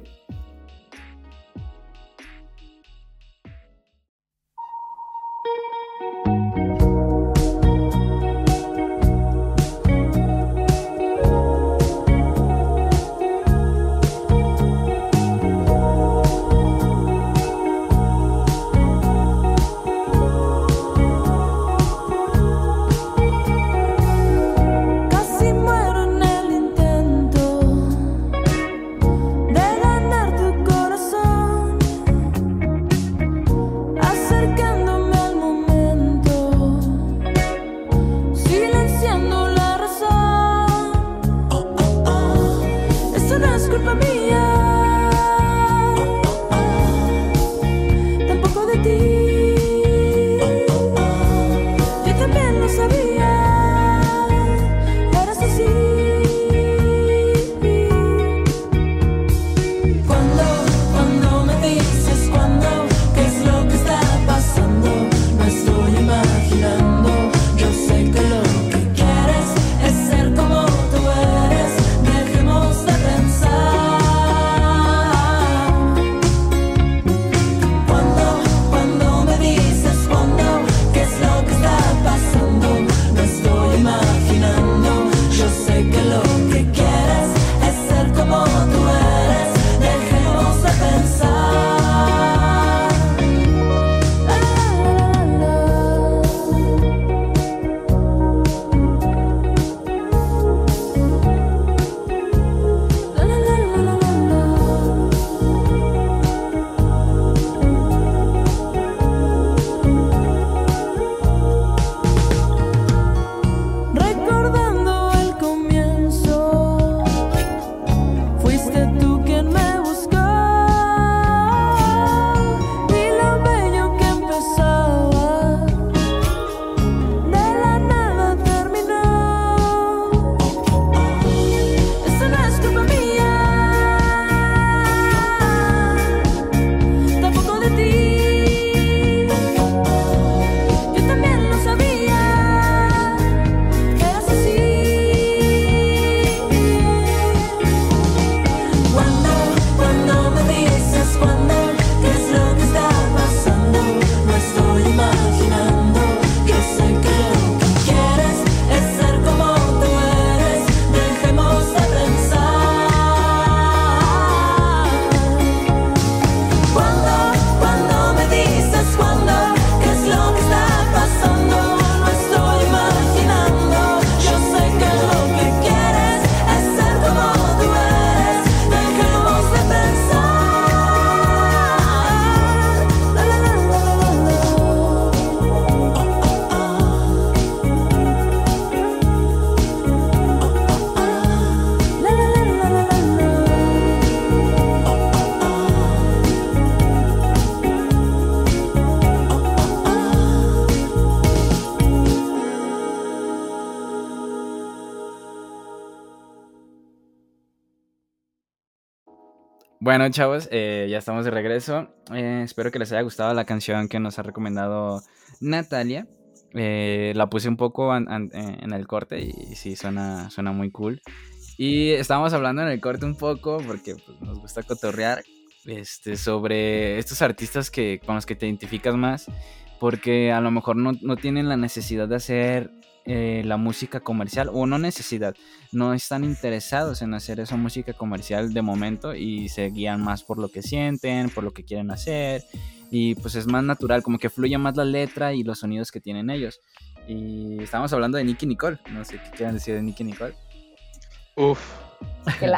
Bueno, chavos, eh, ya estamos de regreso. Eh, espero que les haya gustado la canción que nos ha recomendado Natalia. Eh, la puse un poco en el corte y sí, suena, suena muy cool. Y estábamos hablando en el corte un poco, porque pues, nos gusta cotorrear, este, sobre estos artistas que, con los que te identificas más, porque a lo mejor no, no tienen la necesidad de hacer eh, la música comercial o no necesidad, no están interesados en hacer esa música comercial de momento y se guían más por lo que sienten, por lo que quieren hacer y pues es más natural, como que fluye más la letra y los sonidos que tienen ellos. Y estamos hablando de Nicky Nicole, no sé qué quieran decir de Nicky Nicole. Uf,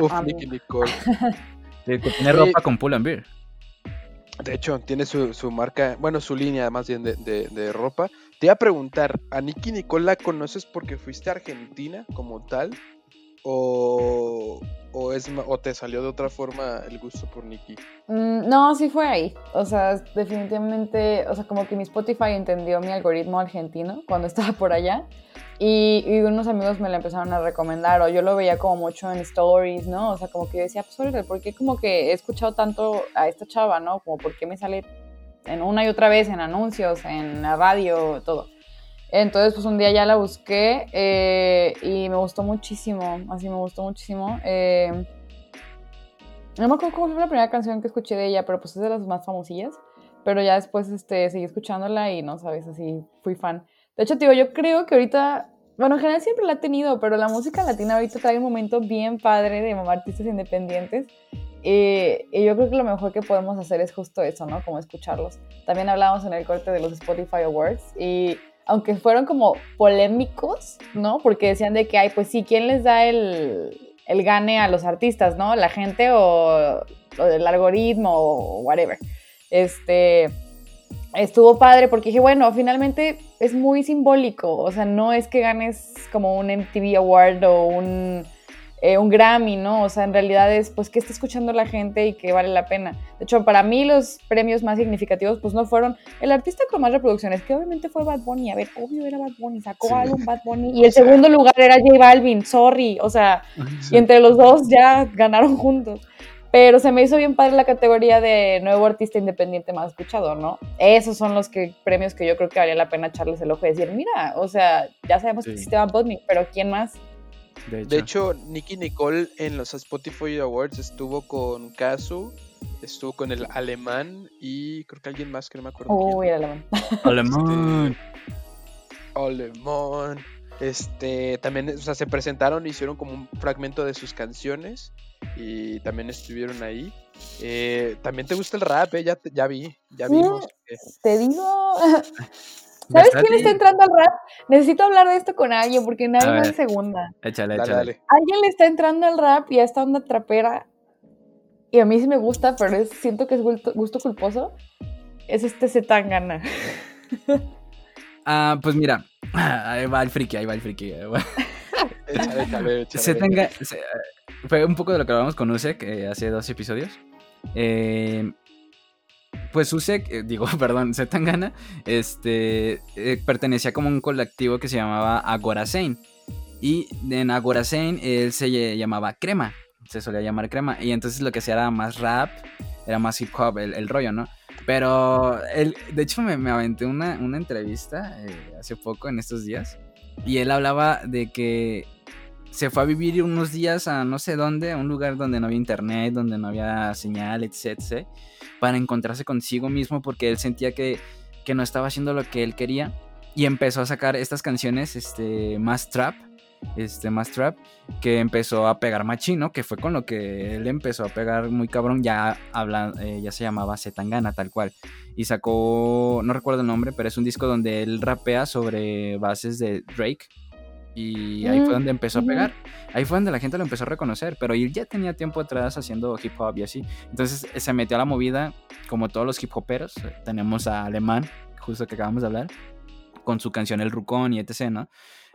uf, Nicky Nicole. que tiene ropa con Pull and Beer. De hecho, tiene su, su, marca, bueno, su línea más bien de, de, de ropa. Te iba a preguntar, ¿a Nicky Nicole la conoces porque fuiste a Argentina como tal? ¿O, o, es, o te salió de otra forma el gusto por Nicky? Mm, no, sí fue ahí. O sea, definitivamente, o sea, como que mi Spotify entendió mi algoritmo argentino cuando estaba por allá. Y, unos amigos me la empezaron a recomendar, o yo lo veía como mucho en stories, ¿no? O sea, como que decía, pues, ¿por qué como que he escuchado tanto a esta chava, ¿no? Como, ¿por qué me sale en una y otra vez en anuncios, en la radio, todo. Entonces, pues un día ya la busqué eh, y me gustó muchísimo, así me gustó muchísimo. Eh, no me acuerdo cómo fue la primera canción que escuché de ella, pero pues es de las más famosillas. Pero ya después este, seguí escuchándola y no sabes, así fui fan. De hecho, digo, yo creo que ahorita, bueno, en general siempre la he tenido, pero la música latina ahorita trae un momento bien padre de artistas independientes y, yo creo que lo mejor que podemos hacer es justo eso, ¿no? Como escucharlos. También hablamos en el corte de los Spotify Awards y aunque fueron como polémicos, ¿no? Porque decían de que, ay, pues sí, ¿quién les da el, el gane a los artistas, ¿no? ¿La gente o, o el algoritmo o whatever? Este, estuvo padre porque dije, bueno, finalmente es muy simbólico, o sea, no es que ganes como un MTV Award o un eh, un Grammy, ¿no? O sea, en realidad es, pues, que está escuchando la gente y que vale la pena. De hecho, para mí los premios más significativos, pues, no fueron el artista con más reproducciones, que obviamente fue Bad Bunny. A ver, obvio era Bad Bunny, sacó algo Bad Bunny. Y el segundo lugar era J Balvin, sorry. O sea, y entre los dos ya ganaron juntos. Pero se me hizo bien padre la categoría de nuevo artista independiente más escuchado, ¿no? Esos son los que, premios que yo creo que valía la pena echarles el ojo y decir, mira, o sea, ya sabemos que existe Bad Bunny, pero ¿quién más? De hecho. Nicky Nicole en los Spotify Awards estuvo con Kazu, estuvo con el alemán y creo que alguien más que no me acuerdo. Uy, el alemán. Alemán. Este, alemán. Este, también, o sea, se presentaron, hicieron como un fragmento de sus canciones y también estuvieron ahí. Eh, también te gusta el rap, ¿eh? ya, ya vi, ya vimos. Te digo. ¿Sabes quién está entrando al rap? Necesito hablar de esto con alguien porque nadie va en segunda. Échale, échale. Alguien le está entrando al rap y a esta onda trapera. Y a mí sí me gusta, pero siento que es gusto, culposo. Es este Zetangana. Ah, pues mira. Ahí va el friki, ahí va el friki. Zetangana. Fue un poco de lo que hablamos con Usek eh, hace dos episodios. Eh, pues Usek, eh, digo, perdón, Zetangana, este, eh, pertenecía como un colectivo que se llamaba Agorasein. Y en Agorasein él se llamaba Crema, se solía llamar Crema. Y entonces lo que hacía era más rap, era más hip hop el, rollo, ¿no? Pero él, de hecho me, aventé una, entrevista eh, hace poco, en estos días, y él hablaba de que se fue a vivir unos días a no sé dónde, a un lugar donde no había internet, donde no había señal, etc para encontrarse consigo mismo porque él sentía que, no estaba haciendo lo que él quería. Y empezó a sacar estas canciones este, más trap, este, más trap, que empezó a pegar machino, que fue con lo que él empezó a pegar muy cabrón, ya, habla, eh, ya se llamaba Zetangana tal cual, y sacó, no recuerdo el nombre, pero es un disco donde él rapea sobre bases de Drake, y ahí fue mm, donde empezó a pegar. Ahí fue donde la gente lo empezó a reconocer. Pero él ya tenía tiempo atrás haciendo hip hop y así. Entonces eh, se metió a la movida, como todos los hip hoperos. Eh, tenemos a Alemán, justo que acabamos de hablar, con su canción El Rucón y etc., ¿no?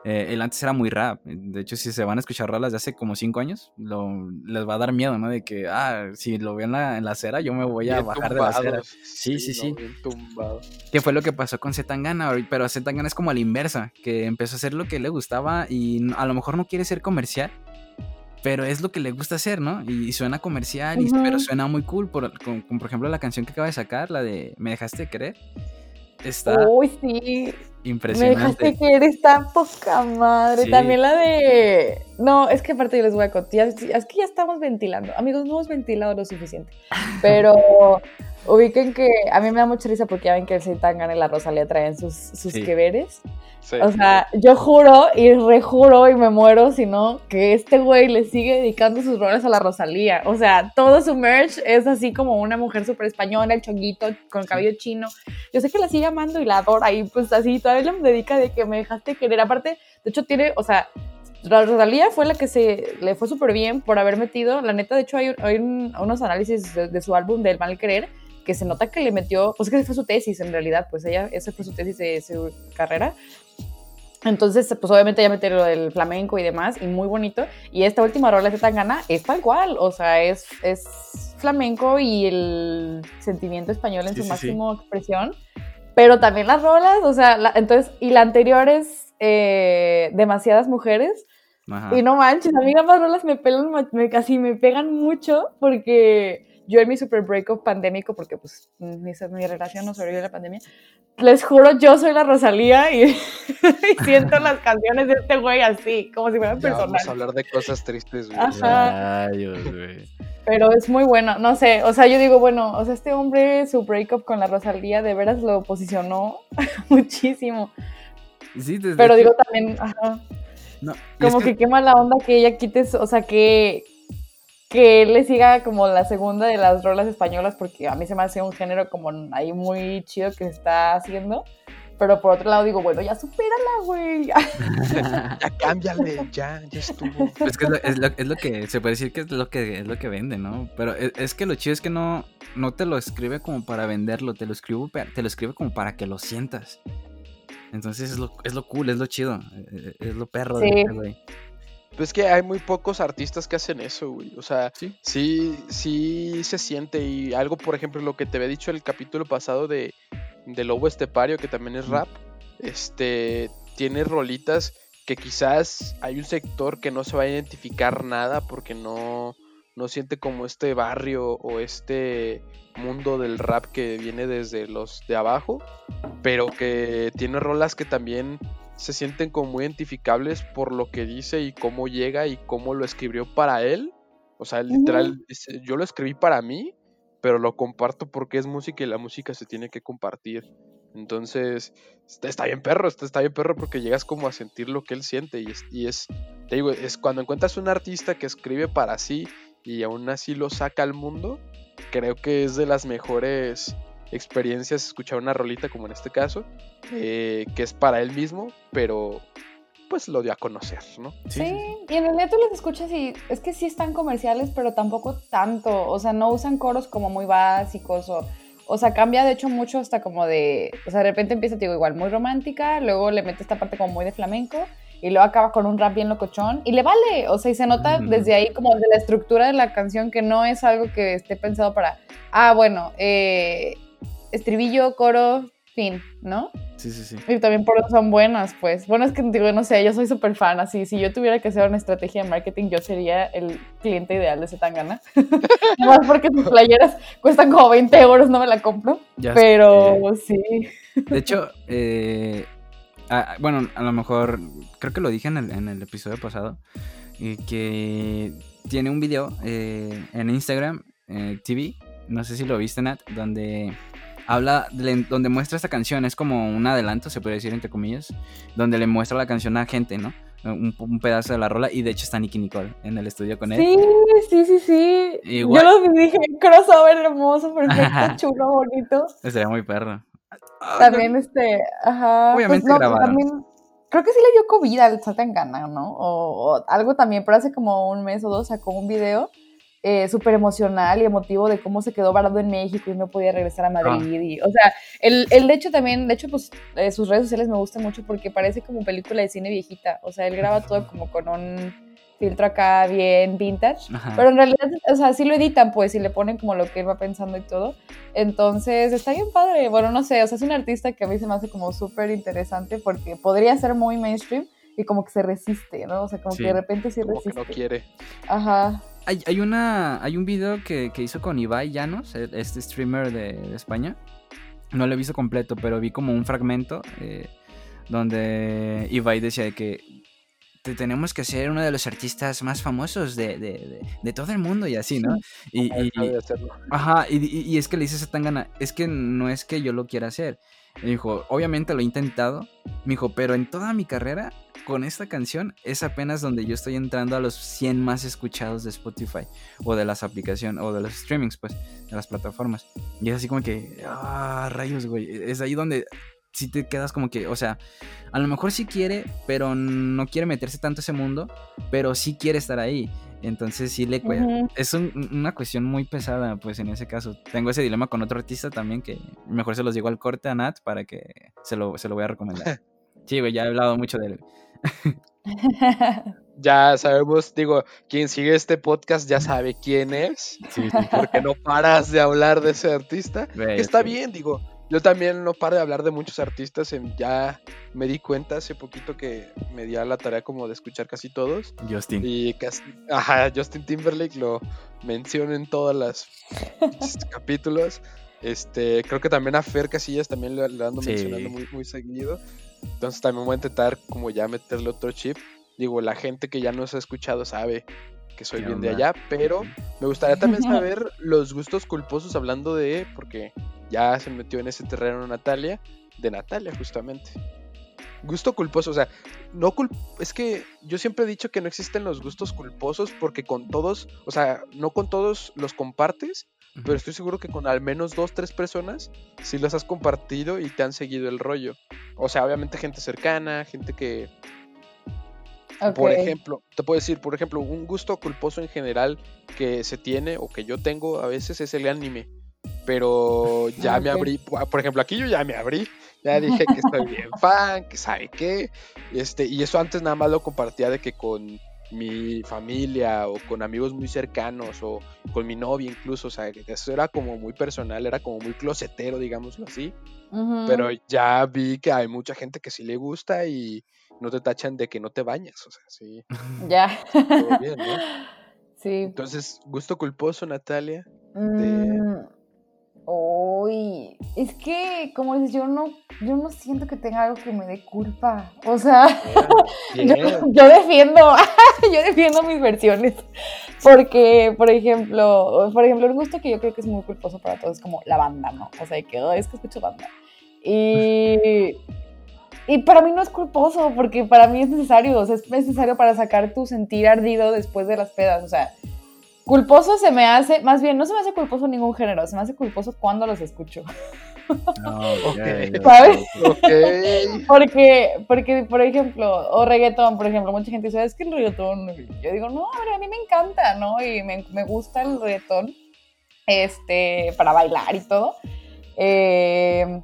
Eh, él antes era muy rap. De hecho, si se van a escuchar rolas de hace como cinco años, lo, les va a dar miedo, ¿no? De que, ah, si lo veo en la, en la acera, yo me voy a bajar de la acera. Sí, sí, sí. ¿Qué fue lo que pasó con Zetangana? Pero Zetangana es como a la inversa, que empezó a hacer lo que le gustaba y a lo mejor no quiere ser comercial, pero es lo que le gusta hacer, ¿no? Y, suena comercial, y, pero suena muy cool. Por, por ejemplo, la canción que acaba de sacar, la de Me dejaste creer. Está Uy, sí. impresionante. Me dejaste creer, está poca madre. También la de. No, es que aparte yo les voy a contar. Es que ya estamos ventilando. Amigos, no hemos ventilado lo suficiente. Pero ubiquen que a mí me da mucha risa porque ya ven que el Seitangan y la Rosalía traen sus, sus que veres. O sea, yo juro y rejuro y me muero, sino que este güey le sigue dedicando sus roles a la Rosalía. O sea, todo su merch es así como una mujer súper española, el chonguito con cabello chino. Yo sé que la sigue amando y la adora y pues así todavía le dedica de que me dejaste querer. Aparte, de hecho tiene, o sea, la Rosalía fue la que se le fue súper bien por haber metido, la neta, de hecho hay, unos análisis de, su álbum del mal querer que se nota que le metió, pues que fue su tesis en realidad, pues ella, esa fue su tesis de su carrera, entonces, pues obviamente ya meter lo del flamenco y demás, y muy bonito. Y esta última rola de Tangana es tal cual, o sea, es, es flamenco y el sentimiento español en su máxima expresión, pero también las rolas, o sea, entonces, y la anterior es eh, Demasiadas Mujeres. Y no manches, a mí ambas rolas me pelan, me, casi me pegan mucho porque yo en mi super breakup pandémico, porque pues mi, mi relación no sobrevivió a la pandemia, les juro, yo soy la Rosalía y, siento las canciones de este güey así, como si fueran personales. Vamos a hablar de cosas tristes, güey. Ajá. Pero es muy bueno, no sé, o sea, yo digo, bueno, o sea, este hombre, su breakup con la Rosalía, de veras lo posicionó muchísimo. Sí, desde Pero digo también, ajá. No, como que... que qué mala onda que ella quite, o sea, que, que él le siga como la segunda de las rolas españolas, porque a mí se me hace un género como ahí muy chido que se está haciendo. Pero por otro lado digo, bueno, ya supérala, güey. ya cámbiale, ya, ya estuvo. Es que es lo, es, lo, que se puede decir que es lo que es lo que vende, ¿no? Pero es, que lo chido es que no, no te lo escribe como para venderlo, te lo escribe, te lo escribe como para que lo sientas. Entonces es lo, es lo cool, es lo chido, e, e, es lo perro de este güey. Pues que hay muy pocos artistas que hacen eso, güey. O sea, ¿Sí? sí, se siente. Y algo, por ejemplo, lo que te había dicho el capítulo pasado de, de Lobo Estepario, que también es rap. Este tiene rolitas que quizás hay un sector que no se va a identificar nada porque no, no siente como este barrio o este mundo del rap que viene desde los de abajo, pero que tiene rolas que también se sienten como muy identificables por lo que dice y cómo llega y cómo lo escribió para él. O sea, literal, yo lo escribí para mí, pero lo comparto porque es música y la música se tiene que compartir. Entonces, está, bien perro, está, está, bien perro porque llegas como a sentir lo que él siente y es, y es, te digo, es cuando encuentras un artista que escribe para sí y aún así lo saca al mundo, creo que es de las mejores experiencias escuchar una rolita como en este caso, eh, que es para él mismo, pero pues lo dio a conocer, ¿no? Sí, y en realidad tú les escuchas y es que sí están comerciales, pero tampoco tanto, o sea, no usan coros como muy básicos o... O sea, cambia de hecho mucho hasta como de... O sea, de repente empieza, digo, igual muy romántica, luego le mete esta parte como muy de flamenco y luego acaba con un rap bien locochón y le vale, o sea, y se nota desde ahí como de la estructura de la canción que no es algo que esté pensado para, ah, bueno, eh, estribillo, coro, fin, ¿no? Sí, sí, sí. Y también por eso son buenas, pues. Bueno, es que digo, no sé, yo soy súper fan, así, si yo tuviera que hacer una estrategia de marketing, yo sería el cliente ideal de Zetangana. Más porque sus playeras cuestan como 20 euros, no me la compro. pero sí. De hecho, eh, bueno, a lo mejor, creo que lo dije en el, en el episodio pasado, eh, que tiene un video eh, en Instagram TV, no sé si lo viste, Nat, donde habla, donde muestra esta canción, es como un adelanto, se puede decir entre comillas, donde le muestra la canción a gente, ¿no? Un, pedazo de la rola y de hecho está Nicky Nicole en el estudio con él. Sí, sí, sí, sí. Yo lo dije, crossover hermoso, perfecto, chulo, bonito. Sería muy perro. También este, ajá. Pues Obviamente pues También, creo que sí le dio COVID al Gana, ¿no? O, o, algo también, pero hace como un mes o dos sacó un video eh, súper emocional y emotivo de cómo se quedó varado en México y no podía regresar a Madrid. Y, o sea, el, el, de hecho también, de hecho, pues eh, sus redes sociales me gustan mucho porque parece como película de cine viejita. O sea, él graba todo como con un filtro acá bien vintage, pero en realidad, o sea, sí lo editan pues y le ponen como lo que él va pensando y todo. Entonces, está bien padre. Bueno, no sé, o sea, es un artista que a mí se me hace como súper interesante porque podría ser muy mainstream y como que se resiste, ¿no? O sea, como que de repente sí como resiste. Que no quiere. Ajá. Hay, hay, una, hay un video que, que, hizo con Ibai Llanos, este streamer de, de, España. No lo he visto completo, pero vi como un fragmento eh, donde Ibai decía que tenemos que ser uno de los artistas más famosos de, de, de, todo el mundo y así, ¿no? Y, y, ajá, y, y, es que le dice a Tangana, es que no es que yo lo quiera hacer. Me dijo, obviamente lo he intentado, me dijo, pero en toda mi carrera, con esta canción, es apenas donde yo estoy entrando a los 100 más escuchados de Spotify, o de las aplicaciones, o de los streamings, pues, de las plataformas. Y es así como que, ah, rayos, güey, es ahí donde si te quedas como que, o sea, a lo mejor sí quiere, pero no quiere meterse tanto a ese mundo, pero sí quiere estar ahí. Entonces sí le Es una cuestión muy pesada, pues en ese caso. Tengo ese dilema con otro artista también que mejor se los digo al corte a Nat para que se lo, se lo voy a recomendar. Sí, güey, ya he hablado mucho de él. ya sabemos, digo, quien sigue este podcast ya sabe quién es. Sí, Porque no paras de hablar de ese artista. Está bien, digo yo también no paro de hablar de muchos artistas. Ya me di cuenta hace poquito que me di a la tarea como de escuchar casi todos. Justin. Y casi, ajá, Justin Timberlake lo menciono en todos los capítulos. Este, creo que también a Fer Casillas también le, ando mencionando muy, muy seguido. Entonces también voy a intentar como ya meterle otro chip. Digo, la gente que ya nos ha escuchado sabe que soy bien de allá, pero me gustaría también saber los gustos culposos hablando de, porque ya se metió en ese terreno Natalia, de Natalia justamente. Gusto culposo, o sea, no es que yo siempre he dicho que no existen los gustos culposos porque con todos, o sea, no con todos los compartes, pero estoy seguro que con al menos dos, tres personas sí los has compartido y te han seguido el rollo. O sea, obviamente gente cercana, gente que por ejemplo, te puedo decir, por ejemplo, un gusto culposo en general que se tiene o que yo tengo a veces es el anime. Pero ya me abrí, por ejemplo, aquí yo ya me abrí, ya dije que estoy bien fan, que sabe qué. Este, y eso antes nada más lo compartía de que con mi familia o con amigos muy cercanos o con mi novia incluso, o sea, eso era como muy personal, era como muy closetero, digámoslo así. Pero ya vi que hay mucha gente que sí le gusta y, no te tachan de que no te bañas, o sea, sí. Ya. Todo bien, ¿no? Sí. Entonces, gusto culposo, Natalia. Uy, es que, como dices, yo no, yo no siento que tenga algo que me dé culpa. O sea, Yo, defiendo, yo defiendo mis versiones. Porque, por ejemplo, por ejemplo, un gusto que yo creo que es muy culposo para todos es como la banda, ¿no? O sea, que oh, es que escucho banda. Y y para mí no es culposo, porque para mí es necesario, o sea, es necesario para sacar tu sentir ardido después de las pedas, o sea, culposo se me hace, más bien, no se me hace culposo ningún género, se me hace culposo cuando los escucho. Ah, ¿Sabes? porque, porque, por ejemplo, o reggaetón, por ejemplo, mucha gente dice, es que el reggaetón, yo digo, no, a mí me encanta, ¿no? Y me, me gusta el reggaetón, este, para bailar y todo. Eh,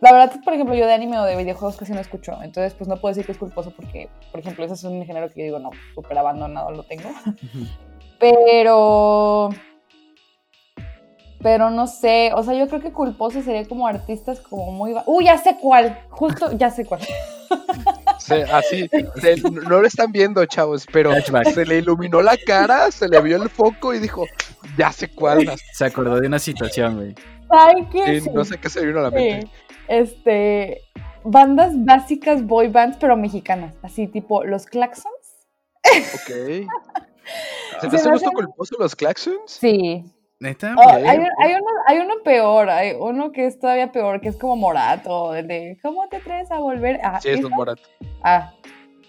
la verdad es, por ejemplo, yo de anime o de videojuegos casi no escucho, entonces pues no puedo decir que es culposo porque, por ejemplo, ese es un género que yo digo, no, súper abandonado lo tengo. Pero... Pero no sé, o sea, yo creo que culposo sería como artistas como muy... ¡Uy, ya sé cuál! Justo, ya sé cuál. así, no lo están viendo, chavos, pero se le iluminó la cara, se le vio el foco y dijo, ya sé cuál. Se acordó de una situación, güey. Ay, qué sí, no sé qué se vino a la mente este, bandas básicas boy bands, pero mexicanas, así tipo los Claxons. Ok. ¿Se te hace gusto culposo los Claxons? Sí. ¿Neta? Oh, hay, hay, uno, hay uno peor, hay uno que es todavía peor, que es como Morato, de ¿cómo te traes a volver? Ah, sí, es un Morato. Ah,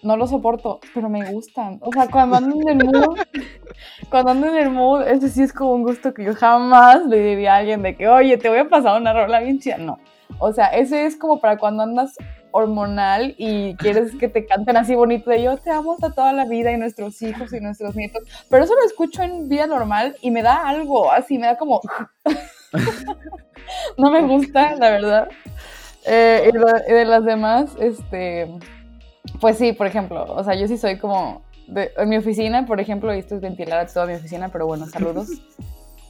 no lo soporto, pero me gustan. O sea, cuando ando en el mood, cuando ando en el mood, ese sí es como un gusto que yo jamás le diría a alguien de que, oye, te voy a pasar una rola bien chida. No. O sea, ese es como para cuando andas hormonal y quieres que te canten así bonito de yo te amo hasta toda la vida y nuestros hijos y nuestros nietos. Pero eso lo escucho en vida normal y me da algo así, me da como... no me gusta, la verdad. Eh, y, de las demás, este... Pues sí, por ejemplo, o sea, yo sí soy como... en mi oficina, por ejemplo, y esto es ventilar toda mi oficina, pero bueno, saludos.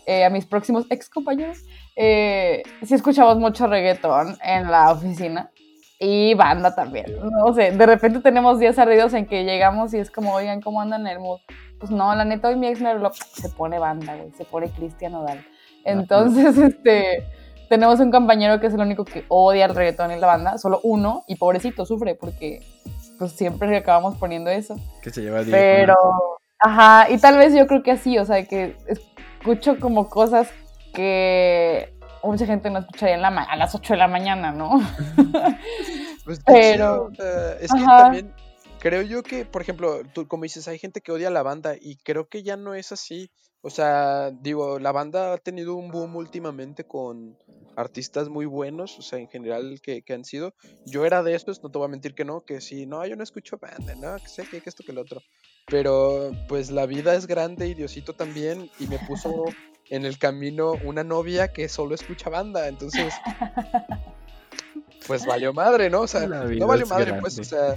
Eh, a mis próximos ex compañeros, eh, sí escuchamos mucho reggaetón en la oficina. Y banda también. No sé, de repente tenemos días ardidos en que llegamos y es como, oigan, ¿cómo andan en el mood? Pues no, la neta, hoy mi ex lo... Se pone banda, güey, se pone Cristian Odal. Entonces, este, tenemos un compañero que es el único que odia el reggaetón y la banda, solo uno, y pobrecito, sufre porque pues siempre acabamos poniendo eso. Que se lleva Pero, ajá, y tal vez yo creo que así, o sea, que escucho como cosas que mucha gente no escucharía en la a las 8 de la mañana, ¿no? Pues, Pero, es que también creo yo que, por ejemplo, tú como dices, hay gente que odia a la banda y creo que ya no es así. O sea, digo, la banda ha tenido un boom últimamente con artistas muy buenos, o sea, en general que, han sido. Yo era de estos, no te voy a mentir que no, que sí, no, yo no escucho banda, no, que sé que, esto que el otro. Pero pues la vida es grande y Diosito también, y me puso en el camino una novia que solo escucha banda, entonces. Pues valió madre, ¿no? O sea, no valió madre, pues, o sea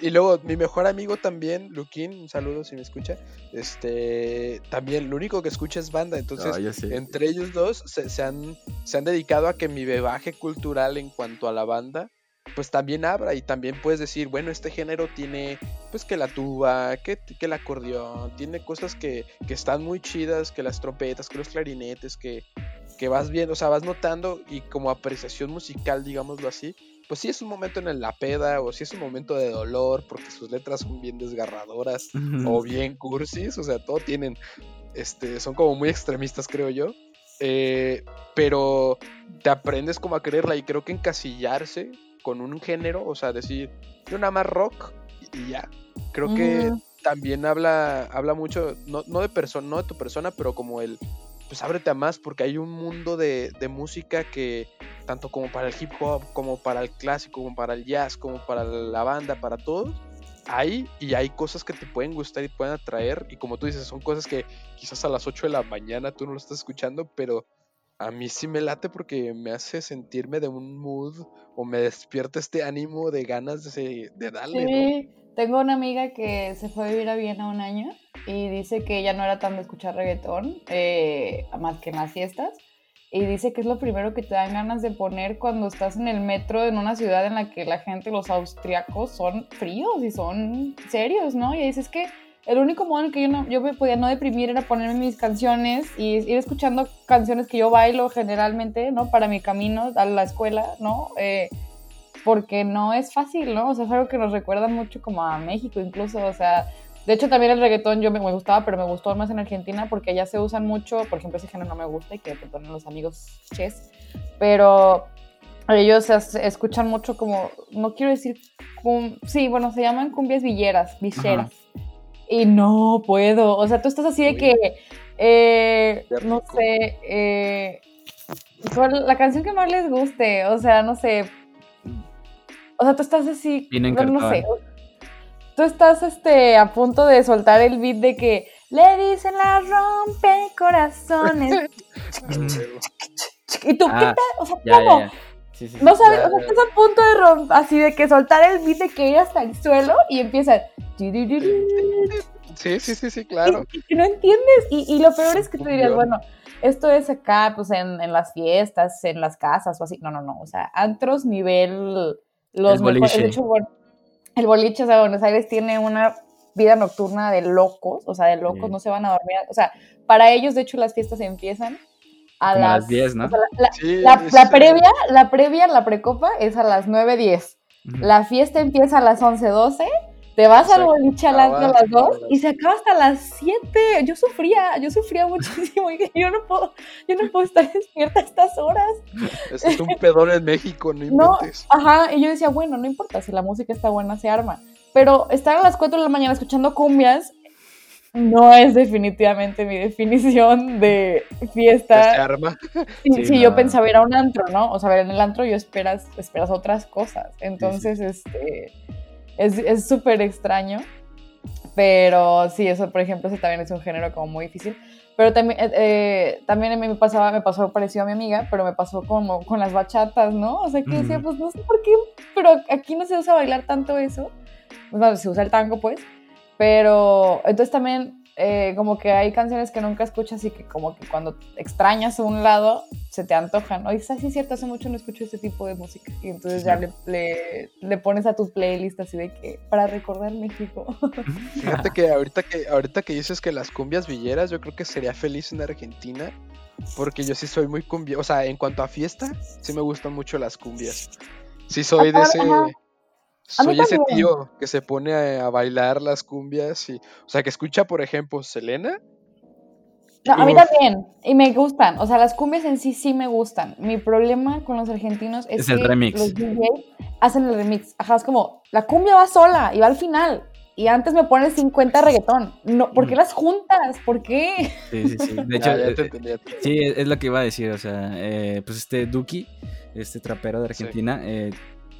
y luego, mi mejor amigo también, Luquín, un saludo si me escucha. Este, también lo único que escucha es banda. Entonces, entre ellos dos se, han, se han dedicado a que mi bebaje cultural en cuanto a la banda, pues también abra. Y también puedes decir, bueno, este género tiene, pues que la tuba, que, que el acordeón, tiene cosas que, que están muy chidas, que las trompetas, que los clarinetes, que, que vas viendo, o sea, vas notando y como apreciación musical, digámoslo así, pues sí es un momento en la peda o si es un momento de dolor porque sus letras son bien desgarradoras o bien cursis, o sea, todo tienen, este, son como muy extremistas creo yo, eh, pero te aprendes como a quererla y creo que encasillarse con un género, o sea, decir, yo nada más rock y, ya, creo que también habla, habla mucho, no, no de persona, no de tu persona, pero como el, pues ábrete a más porque hay un mundo de, de música que tanto como para el hip hop, como para el clásico, como para el jazz, como para la banda, para todos, hay y hay cosas que te pueden gustar y pueden atraer. Y como tú dices, son cosas que quizás a las 8 de la mañana tú no lo estás escuchando, pero a mí sí me late porque me hace sentirme de un mood o me despierta este ánimo de ganas de, de darle. Sí, tengo una amiga que se fue a vivir a Viena un año y dice que ella no era tan de escuchar reggaetón, eh, más que en las fiestas y dice que es lo primero que te dan ganas de poner cuando estás en el metro en una ciudad en la que la gente, los austriacos, son fríos y son serios, ¿no? Y dices que el único modo en que yo, yo me podía no deprimir era ponerme mis canciones y ir escuchando canciones que yo bailo generalmente, ¿no? Para mi camino a la escuela, ¿no? Eh, porque no es fácil, ¿no? O sea, es algo que nos recuerda mucho como a México incluso, o sea, de hecho, también el reggaetón yo me, gustaba, pero me gustó más en Argentina porque ya se usan mucho, por ejemplo, ese género no me gusta y que perdonen los amigos ches, pero ellos escuchan mucho como, no quiero decir, sí, bueno, se llaman cumbias villeras, villeras. Y no puedo, o sea, tú estás así de que, eh, no sé, eh, la canción que más les guste, o sea, no sé, o sea, tú estás así, no sé, tú estás este, a punto de soltar el beat de que le dicen la rompe corazones. y tú, ¿qué ah, te, O sea, ¿cómo? No sabes, o sea, estás a punto de romper, así de que soltar el beat de que ir hasta el suelo y empieza. Sí, sí, sí, sí, claro. Y, no entiendes. Y, y, lo peor es que tú dirías, bueno, esto es acá, pues en, en, las fiestas, en las casas o así. No, no, no. O sea, antros nivel. Los mejores. De hecho, bueno, el boliche, o sea, Buenos Aires tiene una vida nocturna de locos, o sea, de locos, no se van a dormir. O sea, para ellos, de hecho, las fiestas empiezan a las, 10, ¿no? la, previa, la previa, la precopa es a las 9, 10. La fiesta empieza a las 11, 12 te vas al boliche a las, a las 2 y se acaba hasta las 7. Yo sufría, yo sufría muchísimo. Y yo no puedo, yo no puedo estar despierta a estas horas. Es un pedón en México, no inventes. No, ajá, y yo decía, bueno, no importa, si la música está buena, se arma. Pero estar a las 4 de la mañana escuchando cumbias no es definitivamente mi definición de fiesta. Se arma. Sí, yo pensaba ir a un antro, ¿no? O sea, en el antro yo esperas, esperas otras cosas. Entonces, este es súper extraño. Pero sí, eso, por ejemplo, ese también es un género como muy difícil. Pero también, eh, eh, también a mí me pasaba, me pasó parecido a mi amiga, pero me pasó como con las bachatas, ¿no? O sea, que decía, pues no sé por qué, pero aquí no se usa bailar tanto eso. Pues, no, se usa el tango, pues. Pero entonces también eh, como que hay canciones que nunca escuchas y que como que cuando extrañas a un lado se te antojan. Oye, sí es cierto, hace mucho no escucho este tipo de música. Y entonces ya le, le, pones a tus playlists así de que para recordar México. Fíjate que ahorita que ahorita que dices que las cumbias villeras, yo creo que sería feliz en Argentina. Porque yo sí soy muy cumbia, o sea, en cuanto a fiesta, sí me gustan mucho las cumbias. Sí soy de ese, soy ese tío que se pone a, bailar las cumbias y, o sea, que escucha, por ejemplo, Selena. No, a mí también, y me gustan, o sea, las cumbias en sí sí me gustan. Mi problema con los argentinos es, que los DJs hacen el remix. Ajá, es como, la cumbia va sola y va al final. Y antes me pones 50 reggaetón. No, ¿Por qué las juntas? ¿Por qué? Sí, sí, sí. De hecho, eh, sí, es lo que iba a decir. O sea, eh, pues este Duki, este trapero de Argentina, eh,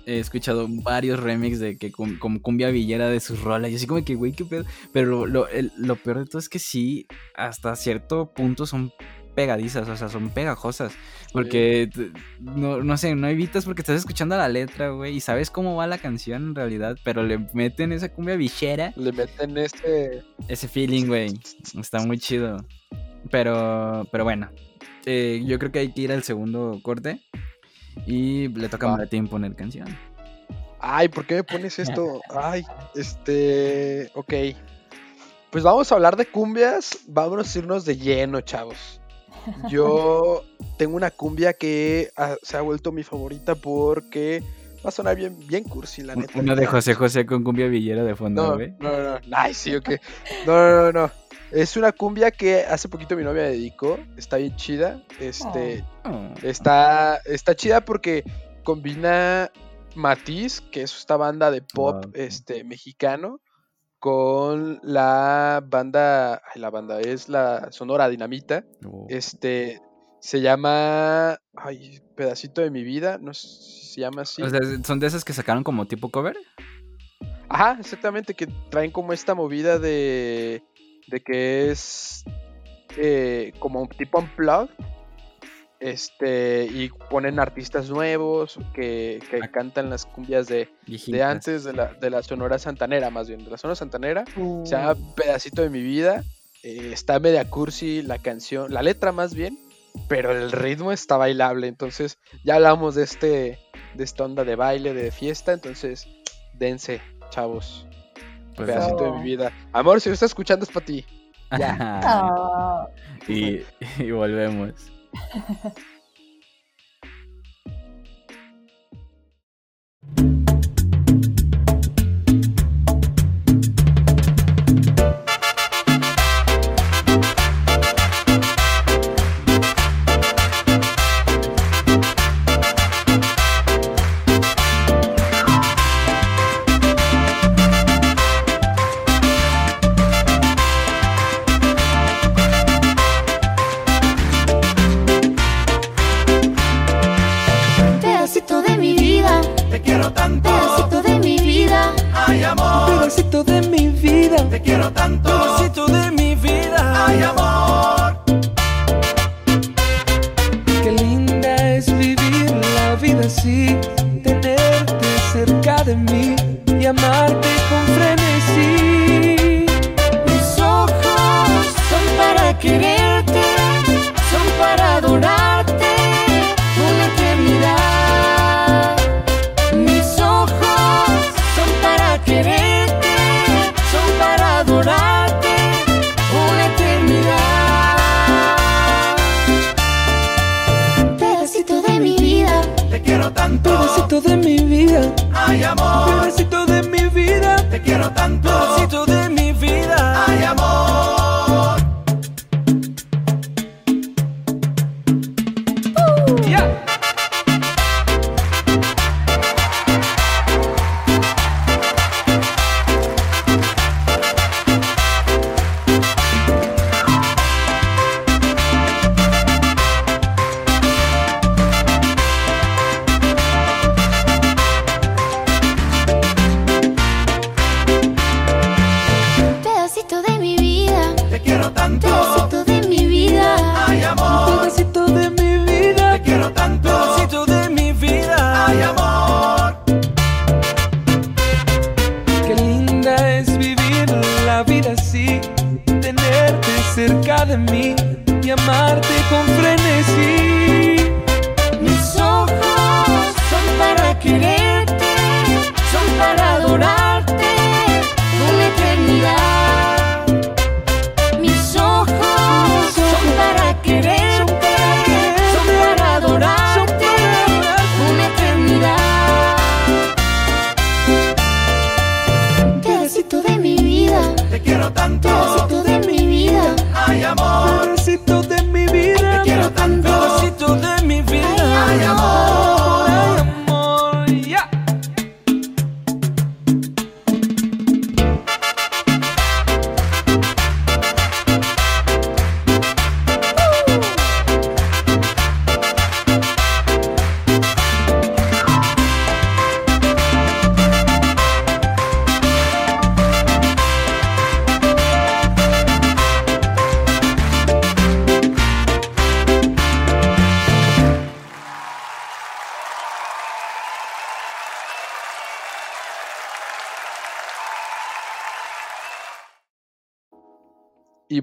he escuchado varios remix de que como cumbia villera de sus rolas. Y así como que, güey, qué pedo. Pero lo, lo, peor de todo es que sí, hasta cierto punto son pegadizas, o sea, son pegajosas. Porque, no, no sé, no evitas porque estás escuchando la letra, güey, y sabes cómo va la canción en realidad, pero le meten esa cumbia villera. Le meten ese... Ese feeling, güey. Está muy chido. Pero, pero bueno, eh, yo creo que hay que ir al segundo corte. Y le toca a Martín poner canción. Ay, ¿por qué me pones esto? Ay, este. Ok. Pues vamos a hablar de cumbias. Vámonos a irnos de lleno, chavos. Yo tengo una cumbia que se ha vuelto mi favorita porque va a sonar bien, bien cursi, la neta. Una de José José con cumbia villera de fondo, güey. No, no, no. Ay, sí, ok. No, no, no, no. Es una cumbia que hace poquito mi novia dedicó. Está bien chida. Este. Oh. Está. Está chida porque combina Matiz, que es esta banda de pop este, mexicano, con la banda. la banda es la Sonora Dinamita. Oh. Este. Se llama. Ay, pedacito de mi vida. No sé si se llama así. ¿son de esas que sacaron como tipo cover? Ajá, exactamente, que traen como esta movida de de que es eh, como un tipo unplugged. Este, y ponen artistas nuevos que, que ah. cantan las cumbias de, de antes, de la, de la, Sonora Santanera, más bien, de la Sonora Santanera. Se llama uh. Pedacito de mi vida. Eh, está media cursi la canción, la letra más bien, pero el ritmo está bailable. Entonces, ya hablamos de este, de esta onda de baile, de fiesta. Entonces, dense, chavos. Pues pedacito de mi vida. Amor, si lo estás escuchando es para ti. Ya. y, y volvemos.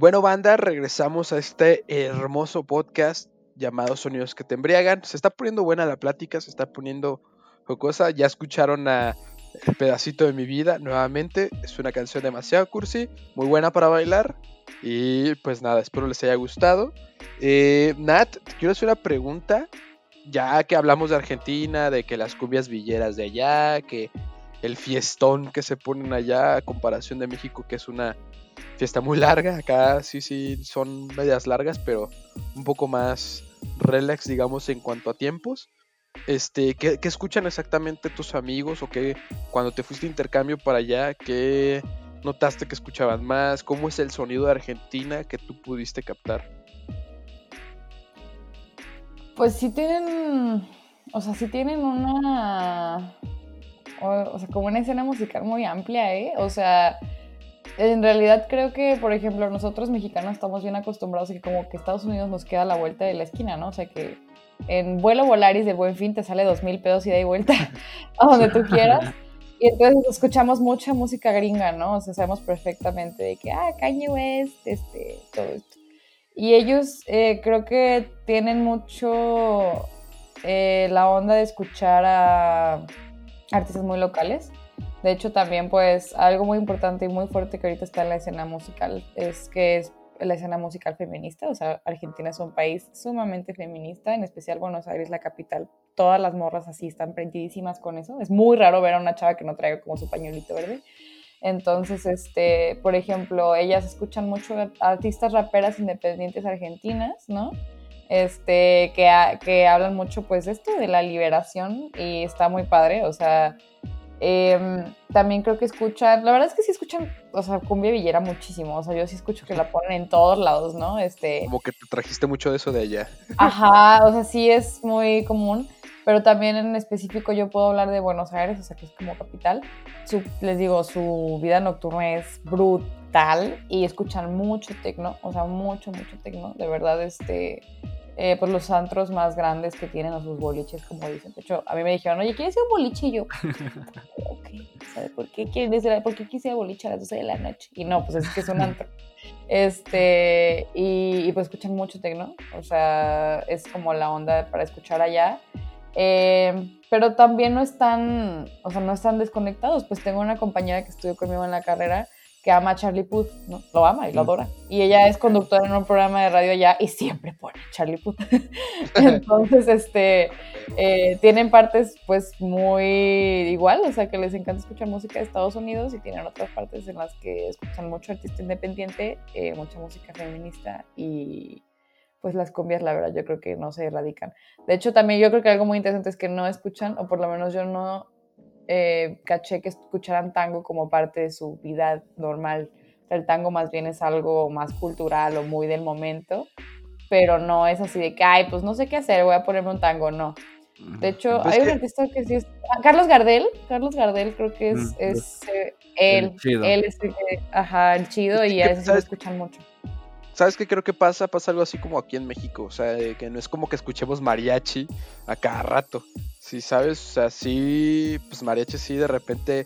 bueno, banda, regresamos a este hermoso podcast llamado Sonidos que te embriagan. Se está poniendo buena la plática, se está poniendo jocosa. Ya escucharon a El pedacito de mi vida nuevamente. Es una canción demasiado cursi, muy buena para bailar. Y pues nada, espero les haya gustado. Eh, Nat, te quiero hacer una pregunta. Ya que hablamos de Argentina, de que las cumbias villeras de allá, que el fiestón que se ponen allá, a comparación de México, que es una fiesta muy larga. Acá sí, sí, son medias largas, pero un poco más relax, digamos, en cuanto a tiempos. Este, ¿qué, qué escuchan exactamente tus amigos? ¿O qué, cuando te fuiste de intercambio para allá, qué notaste que escuchaban más? ¿Cómo es el sonido de Argentina que tú pudiste captar? Pues sí tienen, o sea, sí tienen una, o sea, como una escena musical muy amplia, ¿eh? O sea, en realidad creo que, por ejemplo, nosotros mexicanos estamos bien acostumbrados a que como que Estados Unidos nos queda a la vuelta de la esquina, ¿no? O sea que en vuelo Volaris de Buen Fin te sale dos mil pedos y de vuelta a donde tú quieras. Y entonces escuchamos mucha música gringa, ¿no? O sea, sabemos perfectamente de que, ah, Kanye West, este, todo esto. Y ellos eh, creo que tienen mucho eh, la onda de escuchar a artistas muy locales. De hecho, también pues algo muy importante y muy fuerte que ahorita está en la escena musical es que es la escena musical feminista. O sea, Argentina es un país sumamente feminista, en especial Buenos Aires, la capital. Todas las morras así están prendidísimas con eso. Es muy raro ver a una chava que no traiga como su pañuelito verde. Entonces, este, por ejemplo, ellas escuchan mucho artistas raperas independientes argentinas, ¿no? Este, que, que hablan mucho, pues, de esto de la liberación y está muy padre, o sea, em, también creo que escuchan, la verdad es que sí escuchan, o sea, cumbia villera muchísimo, o sea, yo sí escucho que la ponen en todos lados, ¿no? Este, Como que te trajiste mucho de eso de allá. Ajá, o sea, sí es muy común, pero también en específico yo puedo hablar de Buenos Aires, o sea, que es como capital. Su- les digo, su vida nocturna es brutal y escuchan mucho tecno, o sea, mucho, mucho tecno. De verdad, este, eh, pues los antros más grandes que tienen, o sus boliches, como dicen. De hecho, a mí me dijeron, oye, ¿quieres ir a un boliche? Y yo, ok, ¿sabes por qué quieren decir, por qué quise ir a boliche a las 12 de la noche? Y no, pues es que es un antro. Este, y, y pues escuchan mucho tecno, o sea, es como la onda para escuchar allá. Eh, pero también no están, o sea, no están desconectados. Pues tengo una compañera que estudió conmigo en la carrera que ama a Charlie Puth, ¿no? Lo ama y lo adora. Y ella es conductora en un programa de radio allá y siempre pone Charlie Puth. Entonces, este, eh, tienen partes pues muy igual, o sea, que les encanta escuchar música de Estados Unidos y tienen otras partes en las que escuchan mucho artista independiente, eh, mucha música feminista y pues las cumbias, la verdad, yo creo que no se erradican. De hecho, también yo creo que algo muy interesante es que no escuchan, o por lo menos yo no eh, caché que escucharan tango como parte de su vida normal. El tango más bien es algo más cultural o muy del momento, pero no es así de que, ay, pues no sé qué hacer, voy a ponerme un tango, no. De hecho, Pues hay un que- artista que sí es... ah, Carlos Gardel, Carlos Gardel creo que es, Mm, es, eh, el él, chido. él es el ajá, el chido Es y a sí lo escuchan mucho. ¿Sabes qué creo que pasa? Pasa algo así como aquí en México. O sea, que no es como que escuchemos mariachi a cada rato. Si sabes, o sea, sí, pues mariachi sí de repente,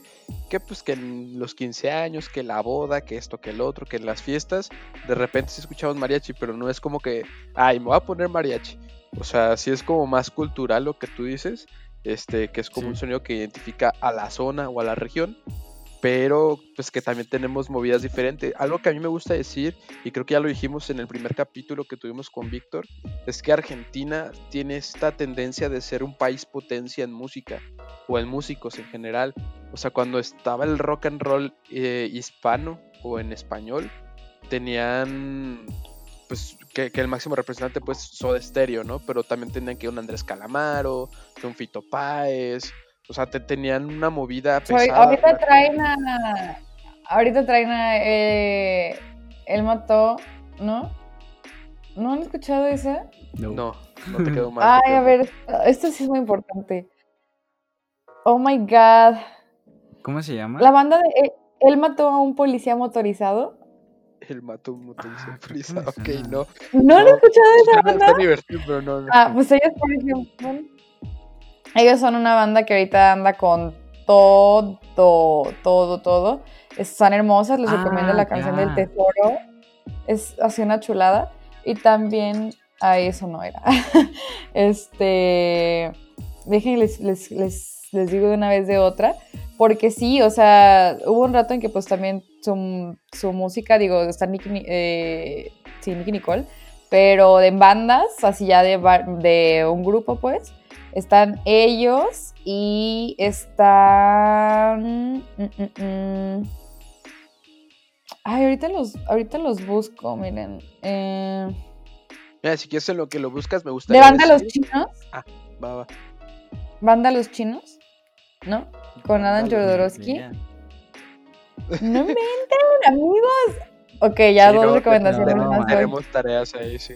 que pues que en los 15 años, que la boda, que esto, que el otro, que en las fiestas, de repente sí escuchamos mariachi, pero no es como que, ay, me voy a poner mariachi. O sea, sí es como más cultural lo que tú dices, este, que es como un sonido que identifica a la zona o a la región pero pues que también tenemos movidas diferentes. Algo que a mí me gusta decir, y creo que ya lo dijimos en el primer capítulo que tuvimos con Víctor, es que Argentina tiene esta tendencia de ser un país potencia en música, o en músicos en general. O sea, cuando estaba el rock and roll eh, hispano o en español, tenían pues que, el máximo representante pues Soda Stereo, ¿no? Pero también tenían que un Andrés Calamaro, que un Fito Páez, o sea, te tenían una movida pesada. ahorita traen a. Ahorita traen a. Eh, él mató, ¿no? ¿No han escuchado esa? No, no, te quedó mal. Ay, a ver, esto sí es muy importante. Oh my god. ¿Cómo se llama? La banda de. Eh, él mató a un policía motorizado. Él mató a un policía motorizado. Ok, no. ¿No, han escuchado esa banda? Está divertido, pero no. Ah, pues ellos, por ejemplo. Ellos son una banda que ahorita anda con todo, todo, todo. Están hermosas, les recomiendo la ah, canción del tesoro. Es así una chulada. Y también, ay, eso no era. este, déjenme les, les, digo de una vez de otra. Porque sí, o sea, hubo un rato en que pues también su, su música, digo, está Nicky, eh, sí, Nicky Nicole, pero en bandas, así ya de, de un grupo pues, están ellos y están... Mm, mm, mm. Ay, ahorita los, ahorita los busco, miren. Eh... Mira, si quieres en lo que lo buscas, me gusta. ¿De banda los chinos? Ah, va, va. ¿Banda los chinos? ¿No? Con Adam Jodorowsky. No me amigos. Ok, ya dos recomendaciones más. Tenemos tareas ahí, sí.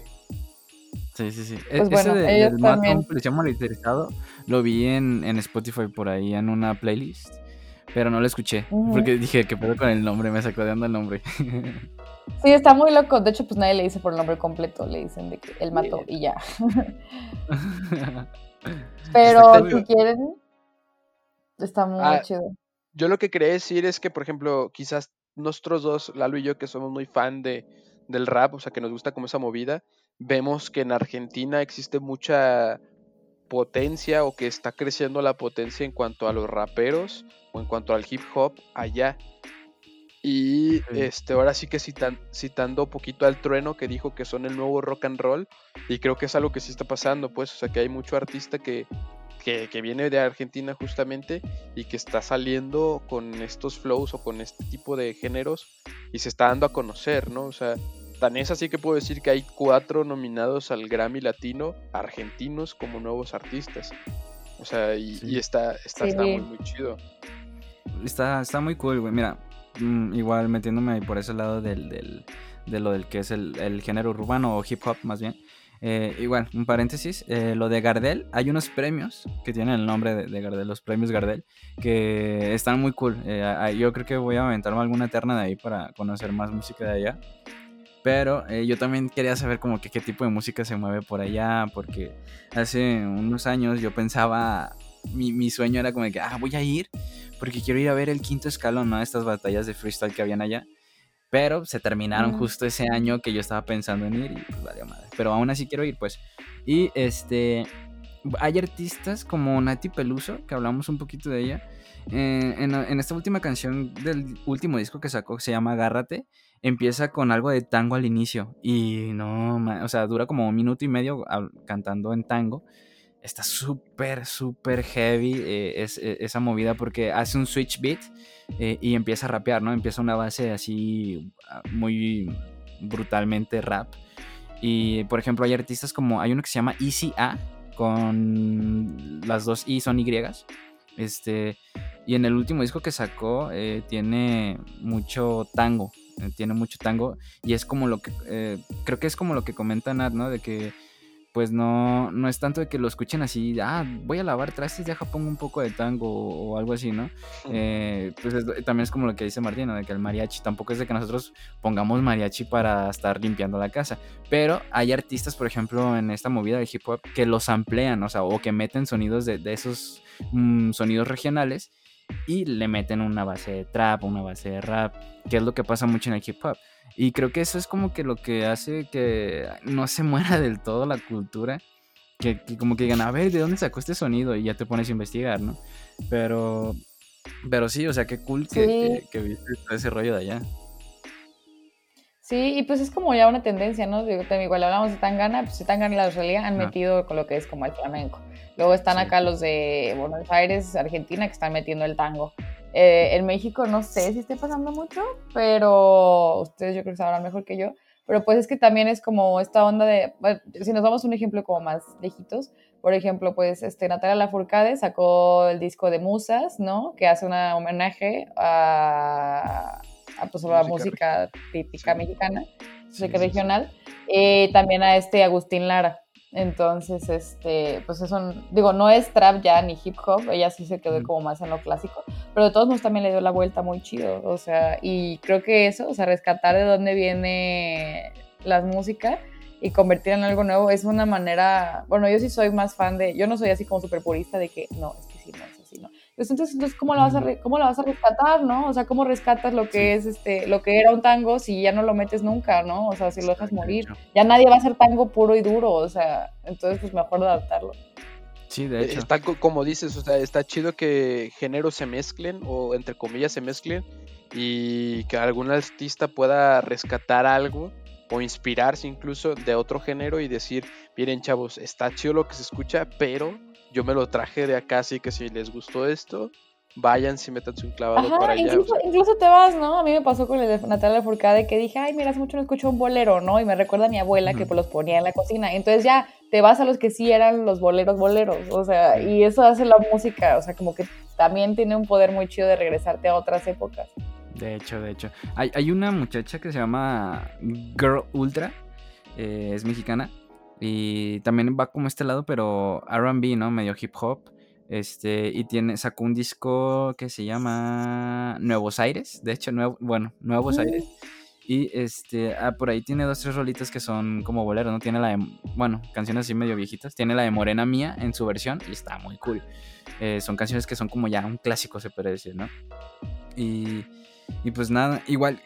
Sí, sí, sí. E, pues Ese bueno, de, ellos también. monitorizado lo vi en, en, Spotify por ahí en una playlist, pero no lo escuché porque dije que pedo con el nombre, me sacó de onda el nombre. Sí, está muy loco. De hecho, pues nadie le dice por el nombre completo, le dicen de que él mató y ya. pero si quieren, está muy ah, chido. Yo lo que quería decir es que, por ejemplo, quizás nosotros dos, Lalo y yo, que somos muy fan de, del rap, o sea, que nos gusta como esa movida, vemos que en Argentina existe mucha potencia o que está creciendo la potencia en cuanto a los raperos o en cuanto al hip hop allá. Y este, ahora sí que citan, citando un poquito al trueno que dijo que son el nuevo rock and roll, y creo que es algo que sí está pasando, pues, o sea que hay mucho artista que, que, que, viene de Argentina justamente y que está saliendo con estos flows o con este tipo de géneros y se está dando a conocer, ¿no? O sea, Tan es así que puedo decir que hay cuatro nominados al Grammy Latino argentinos como nuevos artistas. O sea, y, está, está, muy, muy chido. Está, está muy cool, güey. Mira, mm, igual metiéndome por ese lado del, del, de lo del que es el, género urbano o hip hop más bien. Eh, igual, un paréntesis, eh, lo de Gardel, hay unos premios que tienen el nombre de, Gardel, los premios Gardel, que están muy cool. Eh, yo creo que voy a aventarme alguna eterna de ahí para conocer más música de allá. Pero eh, yo también quería saber como que qué tipo de música se mueve por allá, porque hace unos años yo pensaba, mi, mi sueño era como de que, ah, voy a ir, porque quiero ir a ver el quinto escalón, ¿no? Estas batallas de freestyle que habían allá. Pero se terminaron justo ese año que yo estaba pensando en ir y pues vale madre. Pero aún así quiero ir, pues. Y este, hay artistas como Nati Peluso, que hablamos un poquito de ella. Eh, en, en, esta última canción del último disco que sacó, que se llama Agárrate, empieza con algo de tango al inicio y no, o sea, dura como un minuto y medio cantando en tango. Está súper, súper heavy eh, es, e, esa movida porque hace un switch beat eh, y empieza a rapear, ¿no? Empieza una base así ah, muy brutalmente rap. Y por ejemplo, hay artistas como, hay uno que se llama Easy A, con las dos I son Y. Este, y en el último disco que sacó eh, tiene mucho tango. Eh, tiene mucho tango y es como lo que, eh, creo que es como lo que comenta Nat, ¿no? De que pues no, no es tanto de que lo escuchen así, ah, voy a lavar trastes, deja pongo un poco de tango o, algo así, ¿no? Eh, pues también es como lo que dice Martín, de que el mariachi tampoco es de que nosotros pongamos mariachi para estar limpiando la casa, pero hay artistas, por ejemplo, en esta movida de hip hop que los amplían, o sea, o que meten sonidos de, esos mm, sonidos regionales y le meten una base de trap, una base de rap, que es lo que pasa mucho en el hip hop. Y creo que eso es como que lo que hace que no se muera del todo la cultura. Que, como que digan, a ver, ¿de dónde sacó este sonido? Y ya te pones a investigar, ¿no? Pero, pero sí, o sea, qué cool que, que, viste ese rollo de allá. Sí, y pues es como ya una tendencia, ¿no? Digo, igual hablamos de Tangana, pues Tangana y la Australia han metido con lo que es como el flamenco. Luego están acá los de Buenos Aires, Argentina, que están metiendo el tango. Eh, en México no sé si esté pasando mucho, pero ustedes yo creo que sabrán mejor que yo. Pero pues es que también es como esta onda de, si nos vamos a un ejemplo como más lejitos, por ejemplo, pues este, Natalia Lafourcade sacó el disco de Musas, ¿no? Que hace un homenaje a, a, pues, la música, típica mexicana, música regional. Eh, también a este Agustín Lara. Entonces, este, pues eso, digo, no es trap ya ni hip hop, ella sí se quedó como más en lo clásico, pero de todos modos también le dio la vuelta muy chido, o sea, y creo que eso, o sea, rescatar de dónde viene la música y convertir en algo nuevo es una manera, bueno, yo sí soy más fan de, yo no soy así como súper purista de que, no, es no, pues entonces, entonces ¿cómo, la vas a ¿cómo la vas a rescatar, no? O sea, ¿cómo rescatas lo que es este, lo que era un tango si ya no lo metes nunca, no? O sea, si lo dejas morir. Ya nadie va a hacer tango puro y duro, o sea, entonces pues mejor adaptarlo. Sí, de hecho. Está como dices, o sea, está chido que géneros se mezclen o entre comillas se mezclen y que algún artista pueda rescatar algo o inspirarse incluso de otro género y decir, miren chavos, está chido lo que se escucha, pero yo me lo traje de acá, así que si les gustó esto, vayan si métanse un clavado para allá. Incluso, te vas, ¿no? A mí me pasó con el de Natalia Furcade que dije, ay, mira, hace mucho no escucho un bolero, ¿no? Y me recuerda a mi abuela que pues, los ponía en la cocina. Entonces ya te vas a los que sí eran los boleros, boleros. O sea, y eso hace la música, o sea, como que también tiene un poder muy chido de regresarte a otras épocas. De hecho, de hecho. Hay, hay una muchacha que se llama Girl Ultra, eh, es mexicana y también va como este lado, pero RB, ¿no? Medio hip hop. Este, y tiene, sacó un disco que se llama Nuevos Aires. De hecho, nuevo, bueno, Nuevos Aires. Y este, ah, por ahí tiene dos, tres rolitas que son como boleros, ¿no? Tiene la de, bueno, canciones así medio viejitas. Tiene la de Morena Mía en su versión y está muy cool. Eh, son canciones que son como ya un clásico, se puede decir, ¿no? Y, y pues nada, igual,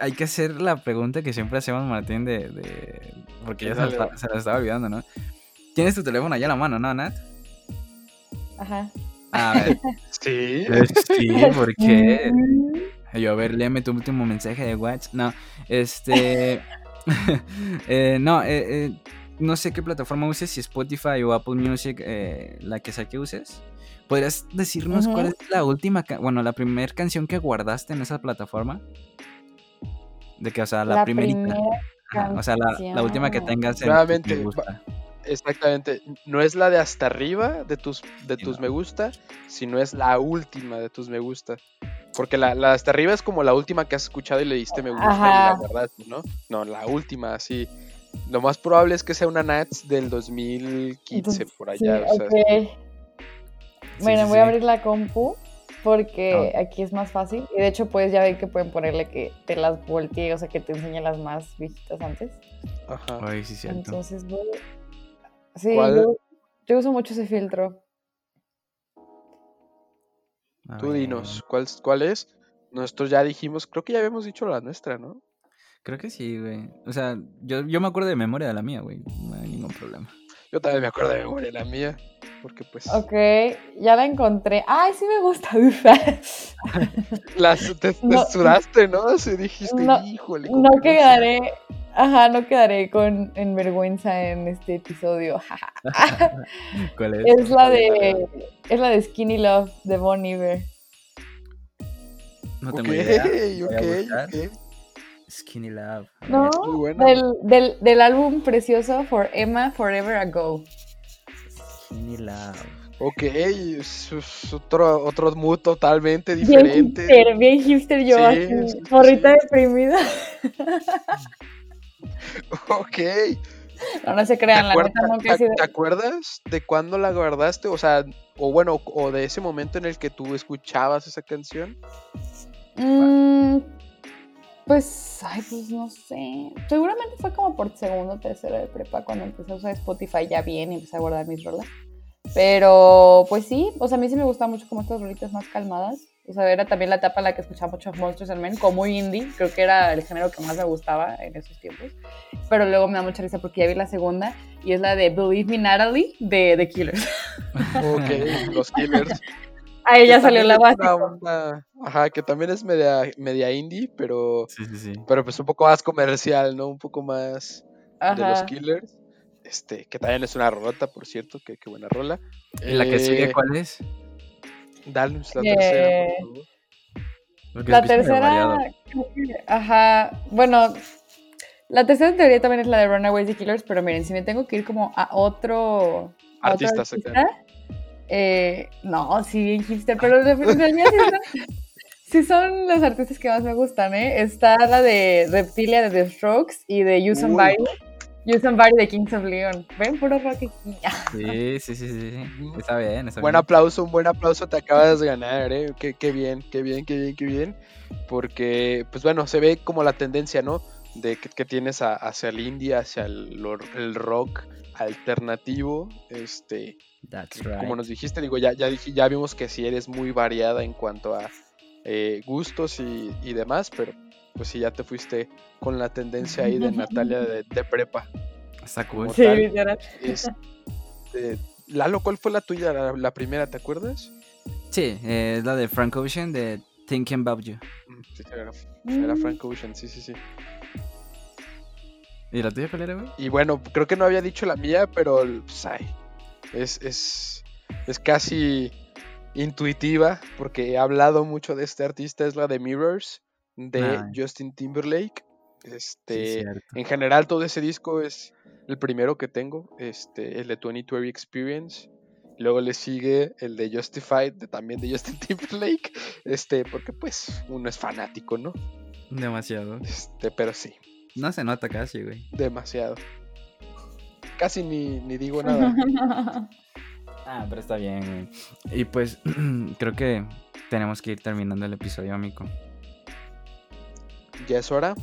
hay que hacer la pregunta que siempre hacemos, Martín, de. porque ya se, la estaba olvidando, ¿no? Tienes tu teléfono allá a la mano, ¿no, Nat? Ajá. A ver. sí. sí, ¿por qué? Yo, a ver, léeme tu último mensaje de WhatsApp. No, este. eh, no, eh, eh, no sé qué plataforma uses, si Spotify o Apple Music, eh, la que sea que uses. ¿Podrías decirnos cuál es la última, bueno, la primera canción que guardaste en esa plataforma? De que, o sea, la, primerita. o sea, la, última que tengas en me gusta. Exactamente. No es la de hasta arriba de tus, de tus me gusta, sino es la última de tus me gusta. Porque la, la hasta arriba es como la última que has escuchado y le diste me gusta, y la verdad, ¿no? No, la última, así. Lo más probable es que sea una Nats del 2015, por allá. bueno, voy a abrir la compu porque aquí es más fácil. Y de hecho, pues ya ven que pueden ponerle que te las voltee, o sea, que te enseñe las más viejitas antes. Ajá. Ay, sí, cierto. Entonces, voy... sí, yo, uso mucho ese filtro. Tú dinos, ¿cuál, ¿cuál es? Nosotros ya dijimos, creo que ya habíamos dicho la nuestra, ¿no? Creo que sí, güey. O sea, yo, yo me acuerdo de memoria de la mía, güey. No hay ningún problema. Yo también me acuerdo de memoria de la mía porque pues... Ok, ya la encontré. Ay, sí me gusta Las, te, te no, sudaste, ¿no? Así dijiste, no, híjole. No quedaré, ajá, no quedaré con en vergüenza en este episodio. ¿Cuál es? Es la de, es la de Skinny Love de Bon Iver. No tengo idea. Ok, ok, Skinny Love. No, del, del, del álbum precioso For Emma Forever Ago. Love. Ok, es, otro, otro mood totalmente diferente. Bien hipster, bien hipster yo aquí, deprimida. ok, no, no se crean, la neta nunca ¿Te, ¿Te acuerdas de cuándo la guardaste? O sea, o bueno, o de ese momento en el que tú escuchabas esa canción. Mm, pues, ay, pues no sé. Seguramente fue como por segundo o tercero de prepa cuando empecé a usar Spotify ya bien y empecé a guardar mis rolas. Pero, pues sí, o sea, a mí sí me gustan mucho como estas rolitas más calmadas. O sea, era también la etapa en la que escuchaba mucho Monsters and Men, como muy indie. Creo que era el género que más me gustaba en esos tiempos. Pero luego me da mucha risa porque ya vi la segunda y es la de Believe Me Natalie de The Killers. Ok, los Killers. Ahí ya salió la base. ajá, que también es media, media indie, pero, sí, sí, sí. pero pues un poco más comercial, ¿no? Un poco más de los Killers. Este, que también es una rolota, por cierto, que qué buena rola. ¿Y la que sigue eh, cuál es? Dale, la tercera, La tercera, ajá, bueno, la tercera teoría también es la de Runaways y Killers, pero miren, si me tengo que ir como a otro artista, eh, no, sí, bien hipster, pero en realidad sí son, los artistas que más me gustan, ¿eh? Está la de Reptilia de The Strokes y de You Somebody. You Somebody de Kings of Leon. Ven, puro rock aquí. Sí, sí, sí, sí. Está bien, está buen aplauso, un buen aplauso te acabas de ganar, ¿eh? Qué, qué bien, qué bien, qué bien, qué bien. Porque, pues bueno, se ve como la tendencia, ¿no? De que, tienes hacia el indie, hacia el, el rock alternativo, este, como nos dijiste, digo, ya, ya, ya vimos que si eres muy variada en cuanto a eh, gustos y, demás, pero pues si ya te fuiste con la tendencia ahí de Natalia de, prepa. Está cool. Sí. Este, Lalo, ¿cuál fue la tuya, la, primera, te acuerdas? Sí, es la de Frank Ocean de Thinking About You. Mm, sí, era, era. Frank Ocean, sí, sí, sí. ¿Y la tuya cuál era, güey? Y bueno, creo que no había dicho la mía, pero pues, ay, es, es, es casi intuitiva, porque he hablado mucho de este artista, es la de Mirrors, de. Justin Timberlake. Este, en general todo ese disco es el primero que tengo, este, el de 2020 Experience. Luego le sigue el de Justified, también de Justin Timberlake, este, porque pues uno es fanático, ¿no? Demasiado. Este, pero sí. No se nota casi, güey. Demasiado casi ni, ni digo nada. ah, pero está bien. Y pues creo que tenemos que ir terminando el episodio, amigo. ¿Ya es hora?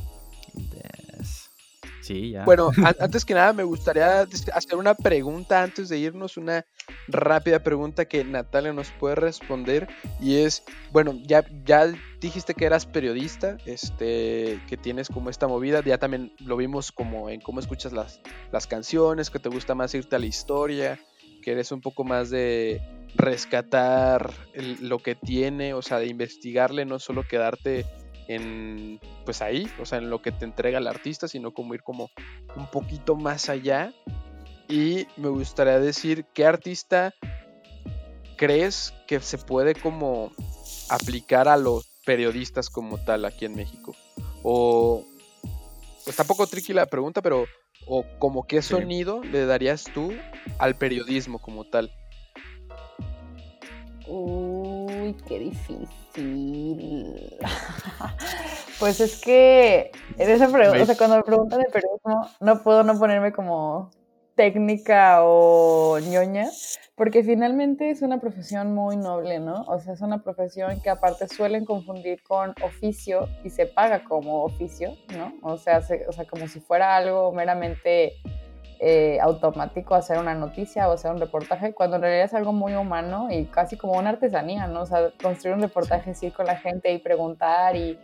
Sí, ya. Bueno, antes que nada me gustaría hacer una pregunta antes de irnos, una rápida pregunta que Natalia nos puede responder y es, bueno, ya, ya dijiste que eras periodista, este, que tienes como esta movida, ya también lo vimos como en cómo escuchas las, las canciones, que te gusta más irte a la historia, que eres un poco más de rescatar lo que tiene, o sea, de investigarle, no solo quedarte en pues ahí, o sea, en lo que te entrega el artista, sino como ir como un poquito más allá. Y me gustaría decir, ¿qué artista crees que se puede como aplicar a los periodistas como tal aquí en México? O pues tampoco tricky la pregunta, pero o como qué sonido le darías tú al periodismo como tal? Uy, qué difícil. pues es que en esa pregunta, o sea, cuando me preguntan de periodismo, no puedo no ponerme como técnica o ñoña, porque finalmente es una profesión muy noble, ¿no? O sea, es una profesión que aparte suelen confundir con oficio y se paga como oficio, ¿no? O sea, o sea como si fuera algo meramente eh, automático hacer una noticia o hacer un reportaje, cuando en realidad es algo muy humano y casi como una artesanía, ¿no? O sea, construir un reportaje, sí, con la gente y preguntar y,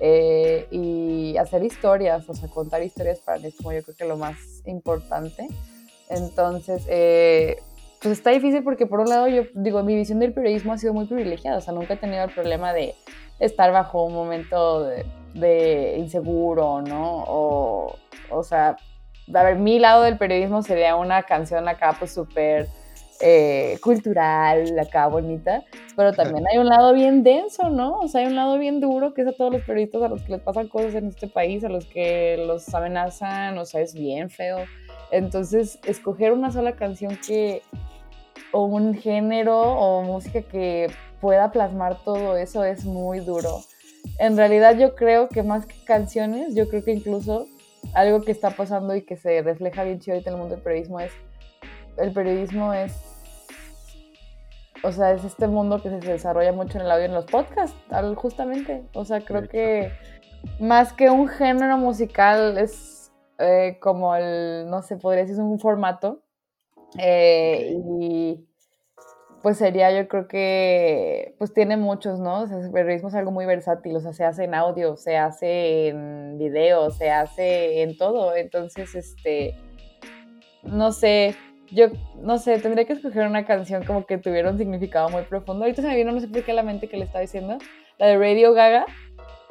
eh, y hacer historias, o sea, contar historias para mí es como yo creo que lo más importante. Entonces, eh, pues está difícil porque por un lado yo digo, mi visión del periodismo ha sido muy privilegiada, o sea, nunca he tenido el problema de estar bajo un momento de, de inseguro, ¿no? O, o sea, a ver, mi lado del periodismo sería una canción acá pues súper eh, cultural, acá bonita, pero también hay un lado bien denso, ¿no? O sea, hay un lado bien duro que es a todos los periodistas a los que les pasan cosas en este país, a los que los amenazan, o sea, es bien feo. Entonces, escoger una sola canción que, o un género o música que pueda plasmar todo eso es muy duro. En realidad yo creo que más que canciones, yo creo que incluso algo que está pasando y que se refleja bien chido ahorita en el mundo del periodismo es, el periodismo es, o sea, es este mundo que se desarrolla mucho en el audio en los podcasts, justamente. O sea, creo que más que un género musical es eh, como el, no sé, podría decir, es un formato. Eh, y pues sería, yo creo que, pues tiene muchos, ¿no? O sea, el periodismo es algo muy versátil, o sea, se hace en audio, se hace en video, se hace en todo. Entonces, este, no sé, yo, no sé, tendría que escoger una canción como que tuviera un significado muy profundo. Ahorita se me vino, no sé por qué, la mente que le estaba diciendo, la de Radio Gaga,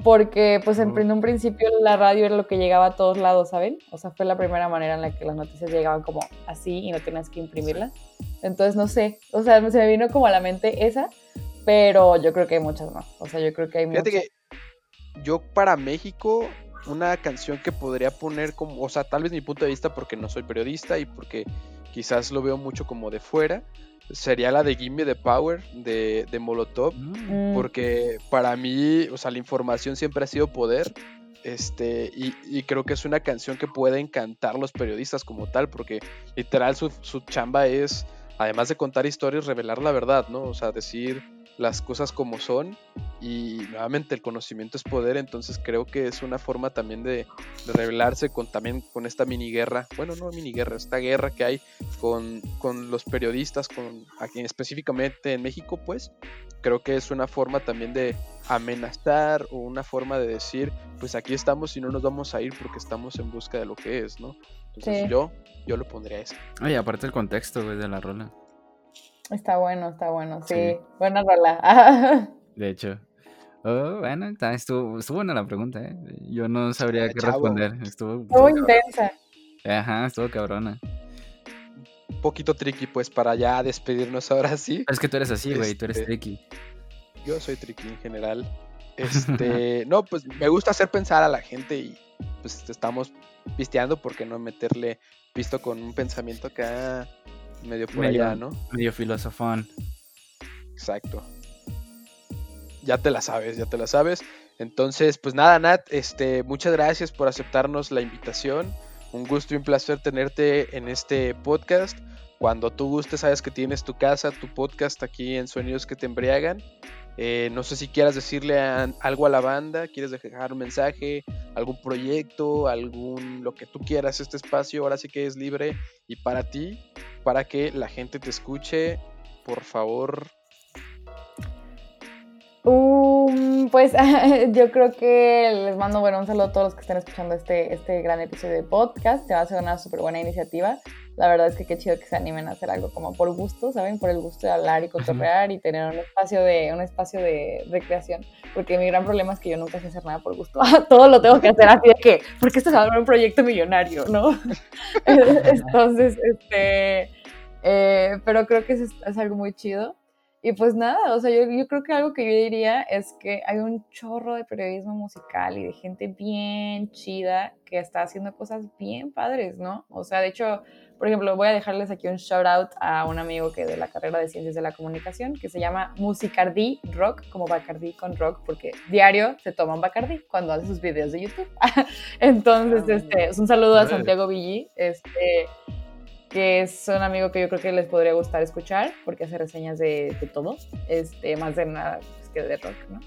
porque pues en, un principio la radio era lo que llegaba a todos lados, ¿saben? O sea, fue la primera manera en la que las noticias llegaban como así y no tenías que imprimirlas. Entonces, no sé, o sea, se me vino como a la mente esa, pero yo creo que hay muchas más. O sea, yo creo que hay Fíjate que yo para México, una canción que podría poner como, o sea, tal vez mi punto de vista porque no soy periodista y porque quizás lo veo mucho como de fuera, sería la de Gimme the Power de, de Molotov, mm. porque para mí, o sea, la información siempre ha sido poder. Este, y, creo que es una canción que puede encantar los periodistas como tal, porque literal su, su chamba es, además de contar historias, revelar la verdad, ¿no? O sea, decir, las cosas como son y nuevamente el conocimiento es poder, entonces creo que es una forma también de, revelarse con también con esta mini guerra, bueno no mini guerra, esta guerra que hay con, con los periodistas, con aquí específicamente en México pues, creo que es una forma también de amenazar o una forma de decir pues aquí estamos y no nos vamos a ir porque estamos en busca de lo que es, ¿no? Entonces yo, yo lo pondría eso. Oye, aparte el contexto, güey, de la rola. Está bueno, está bueno, sí. Buena rola. de hecho. Oh, bueno, estuvo, estuvo buena la pregunta, ¿eh? Yo no sabría qué responder. Estuvo, estuvo intensa. Ajá, estuvo cabrona. Un poquito tricky, pues, para ya despedirnos ahora sí. Es que tú eres así, güey, tú eres este, tricky. Yo soy tricky en general. Este, no, pues me gusta hacer pensar a la gente y pues estamos pisteando, porque no meterle visto con un pensamiento acá medio por allá, ¿no? Medio filosofón. Exacto. Ya te la sabes, ya te la sabes. Entonces, pues nada, Nat, este, muchas gracias por aceptarnos la invitación. Un gusto y un placer tenerte en este podcast. Cuando tú gustes, sabes que tienes tu casa, tu podcast aquí en Sonidos que te embriagan. Eh, no sé si quieras decirle algo a la banda, quieres dejar un mensaje, algún proyecto, algún lo que tú quieras. Este espacio ahora sí que es libre y para ti, para que la gente te escuche. Por favor, Um, pues yo creo que les mando bueno, un saludo a todos los que estén escuchando este, este gran episodio de podcast. Te va a ser una súper buena iniciativa. La verdad es que qué chido que se animen a hacer algo como por gusto, ¿saben? Por el gusto de hablar y cotorrear y tener un espacio de, un espacio de recreación. Porque mi gran problema es que yo nunca sé hacer nada por gusto. Todo lo tengo que hacer así de que, porque esto es un proyecto millonario, ¿no? Entonces, este... Eh, pero creo que es, es algo muy chido. Y pues nada, o sea, yo, yo, creo que algo que yo diría es que hay un chorro de periodismo musical y de gente bien chida que está haciendo cosas bien padres, ¿no? O sea, de hecho, por ejemplo, voy a dejarles aquí un shout out a un amigo que de la carrera de Ciencias de la Comunicación que se llama Musicardí Rock, como Bacardí con rock, porque diario se toma un Bacardí cuando hace sus videos de YouTube. Entonces, ah, este, es un saludo a Santiago Villi, este que es un amigo que yo creo que les podría gustar escuchar, porque hace reseñas de, de todo, este, más de nada pues, que de rock, ¿no?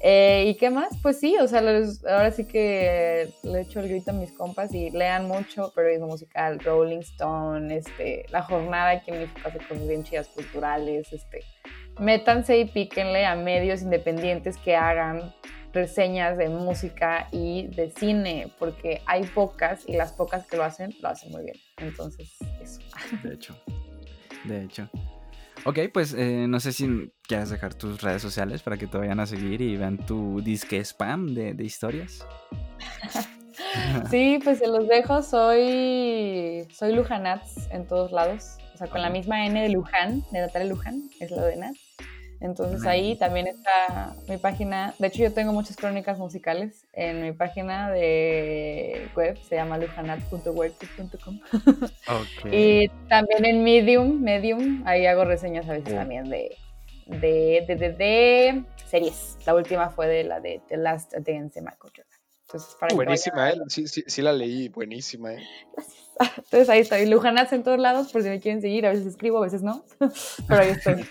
Eh, ¿Y qué más? Pues sí, o sea, ahora sí que le echo el grito a mis compas y lean mucho periodismo musical, Rolling Stone, este, La Jornada aquí en México hace cosas bien chidas culturales, este, métanse y píquenle a medios independientes que hagan reseñas de música y de cine, porque hay pocas y las pocas que lo hacen, lo hacen muy bien. Entonces, eso. De hecho, de hecho. Ok, pues eh, no sé si quieres dejar tus redes sociales para que te vayan a seguir y vean tu disque spam de, de historias. sí, pues se los dejo. Soy, soy Lujanats en todos lados. O sea, con la misma N de Luján, de Natalia Luján, es lo de Nat. Entonces ahí también está mi página. De hecho, yo tengo muchas crónicas musicales en mi página de web, se llama lujanat.wordpress.com. y también en Medium, Medium, ahí hago reseñas a veces también de, de, de, de, series. La última fue de la de The Last Dance de Michael Jordan. Entonces, para buenísima, ¿eh? Sí, sí, sí, la leí, buenísima, ¿eh? Entonces ahí está. Y Lujanas en todos lados, por si me quieren seguir. A veces escribo, a veces no. Pero ahí estoy.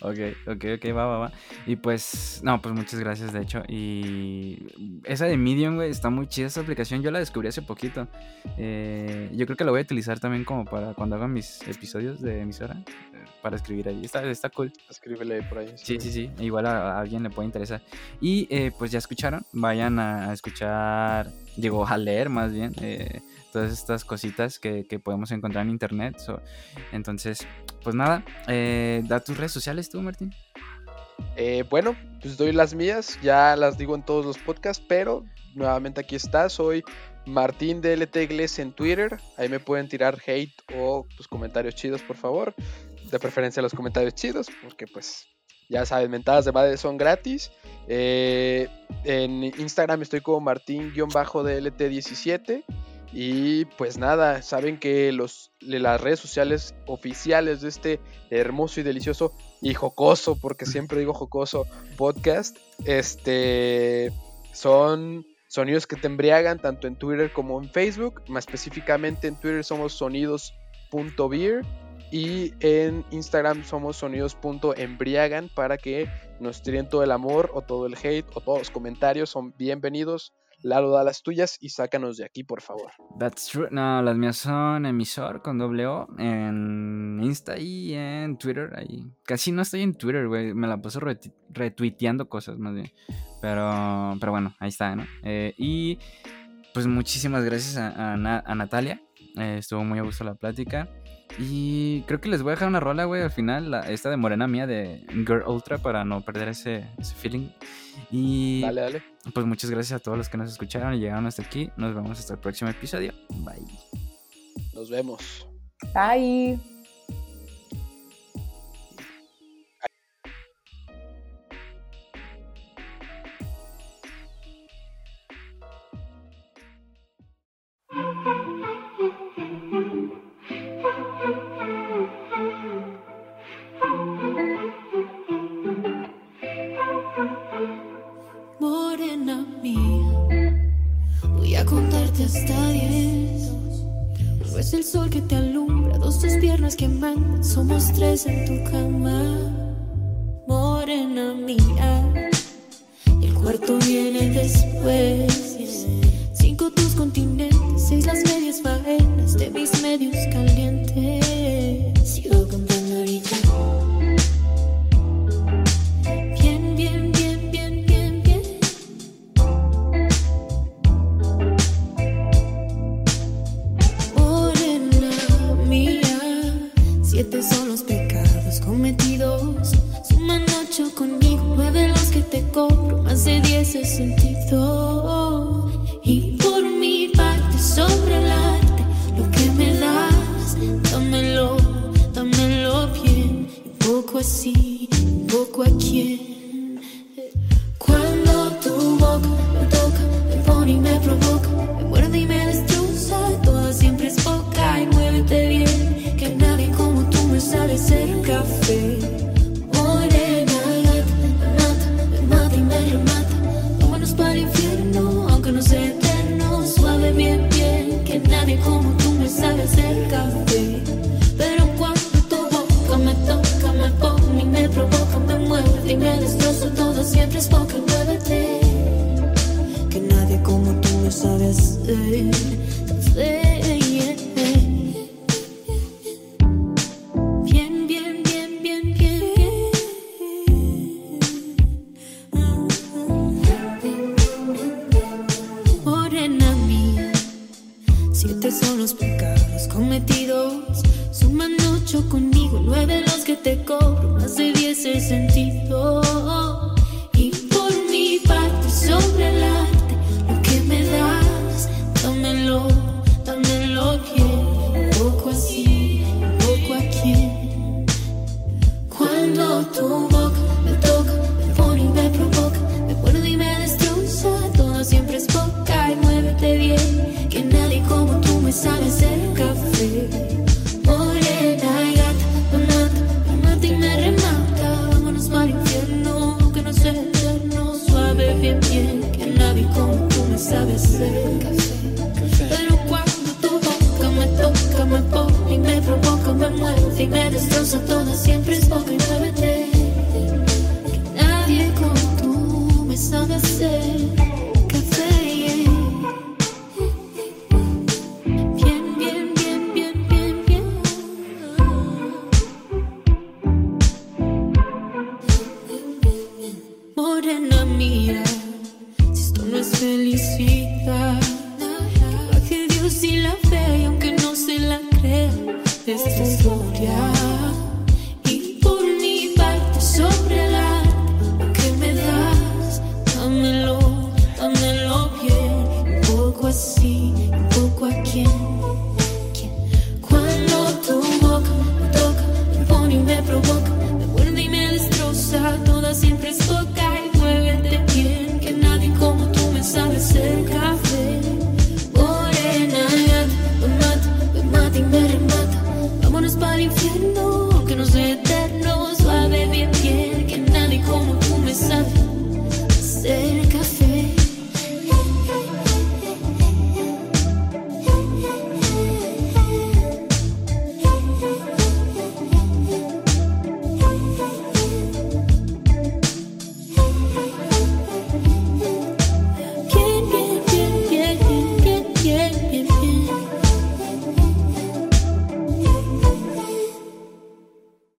Ok, ok, ok, va, va, va. Y pues, no, pues muchas gracias, de hecho. Y esa de Medium, güey, está muy chida esa aplicación. Yo la descubrí hace poquito. Eh, yo creo que la voy a utilizar también como para cuando haga mis episodios de emisora. Eh, para escribir ahí. Está, está cool. Escríbele por ahí. Sí, sí, sí. Igual a, alguien le puede interesar. Y eh, pues ya escucharon. Vayan a, escuchar. Digo, a leer más bien. Todas estas cositas que, podemos encontrar en internet. entonces, pues nada, eh, da tus redes sociales tú, Martín. Eh, bueno, pues doy las mías, ya las digo en todos los podcasts, pero nuevamente aquí está, soy Martín de LT en Twitter, ahí me pueden tirar hate o pues, comentarios chidos, por favor, de preferencia los comentarios chidos, porque pues ya saben, mentadas de madre son gratis. Eh, en Instagram estoy como Martín-DLT17. Y pues nada, saben que los, las redes sociales oficiales de este hermoso y delicioso y jocoso, porque siempre digo jocoso, podcast, este, son sonidos que te embriagan tanto en Twitter como en Facebook. Más específicamente en Twitter somos sonidos.beer y en Instagram somos sonidos.embriagan para que nos tiren todo el amor o todo el hate o todos los comentarios son bienvenidos Lalo, da las tuyas y sácanos de aquí, por favor. That's true. No, las mías son emisor con doble O en Insta y en Twitter. Ahí. Casi no estoy en Twitter, güey. Me la paso retuiteando cosas más bien. Pero, pero bueno, ahí está, ¿no? Eh, y pues muchísimas gracias a, Natalia. Eh, estuvo muy a gusto la plática. Y creo que les voy a dejar una rola, güey, al final, esta de Morena Mía de Girl Ultra para no perder ese, ese feeling. Y dale, dale. Pues muchas gracias a todos los que nos escucharon y llegaron hasta aquí. Nos vemos hasta el próximo episodio. Bye. Nos vemos. Bye. Somos tres en tu cama, morena mía. El cuarto viene después. Cinco tus continentes, seis las medias faenas de mis medios nadie como tú me sabe hacer café. Pero cuando tu boca me toca, me pone y me provoca, me muerde y me destroza, todo siempre es poca muévete. Que nadie como tú me sabe hacer café.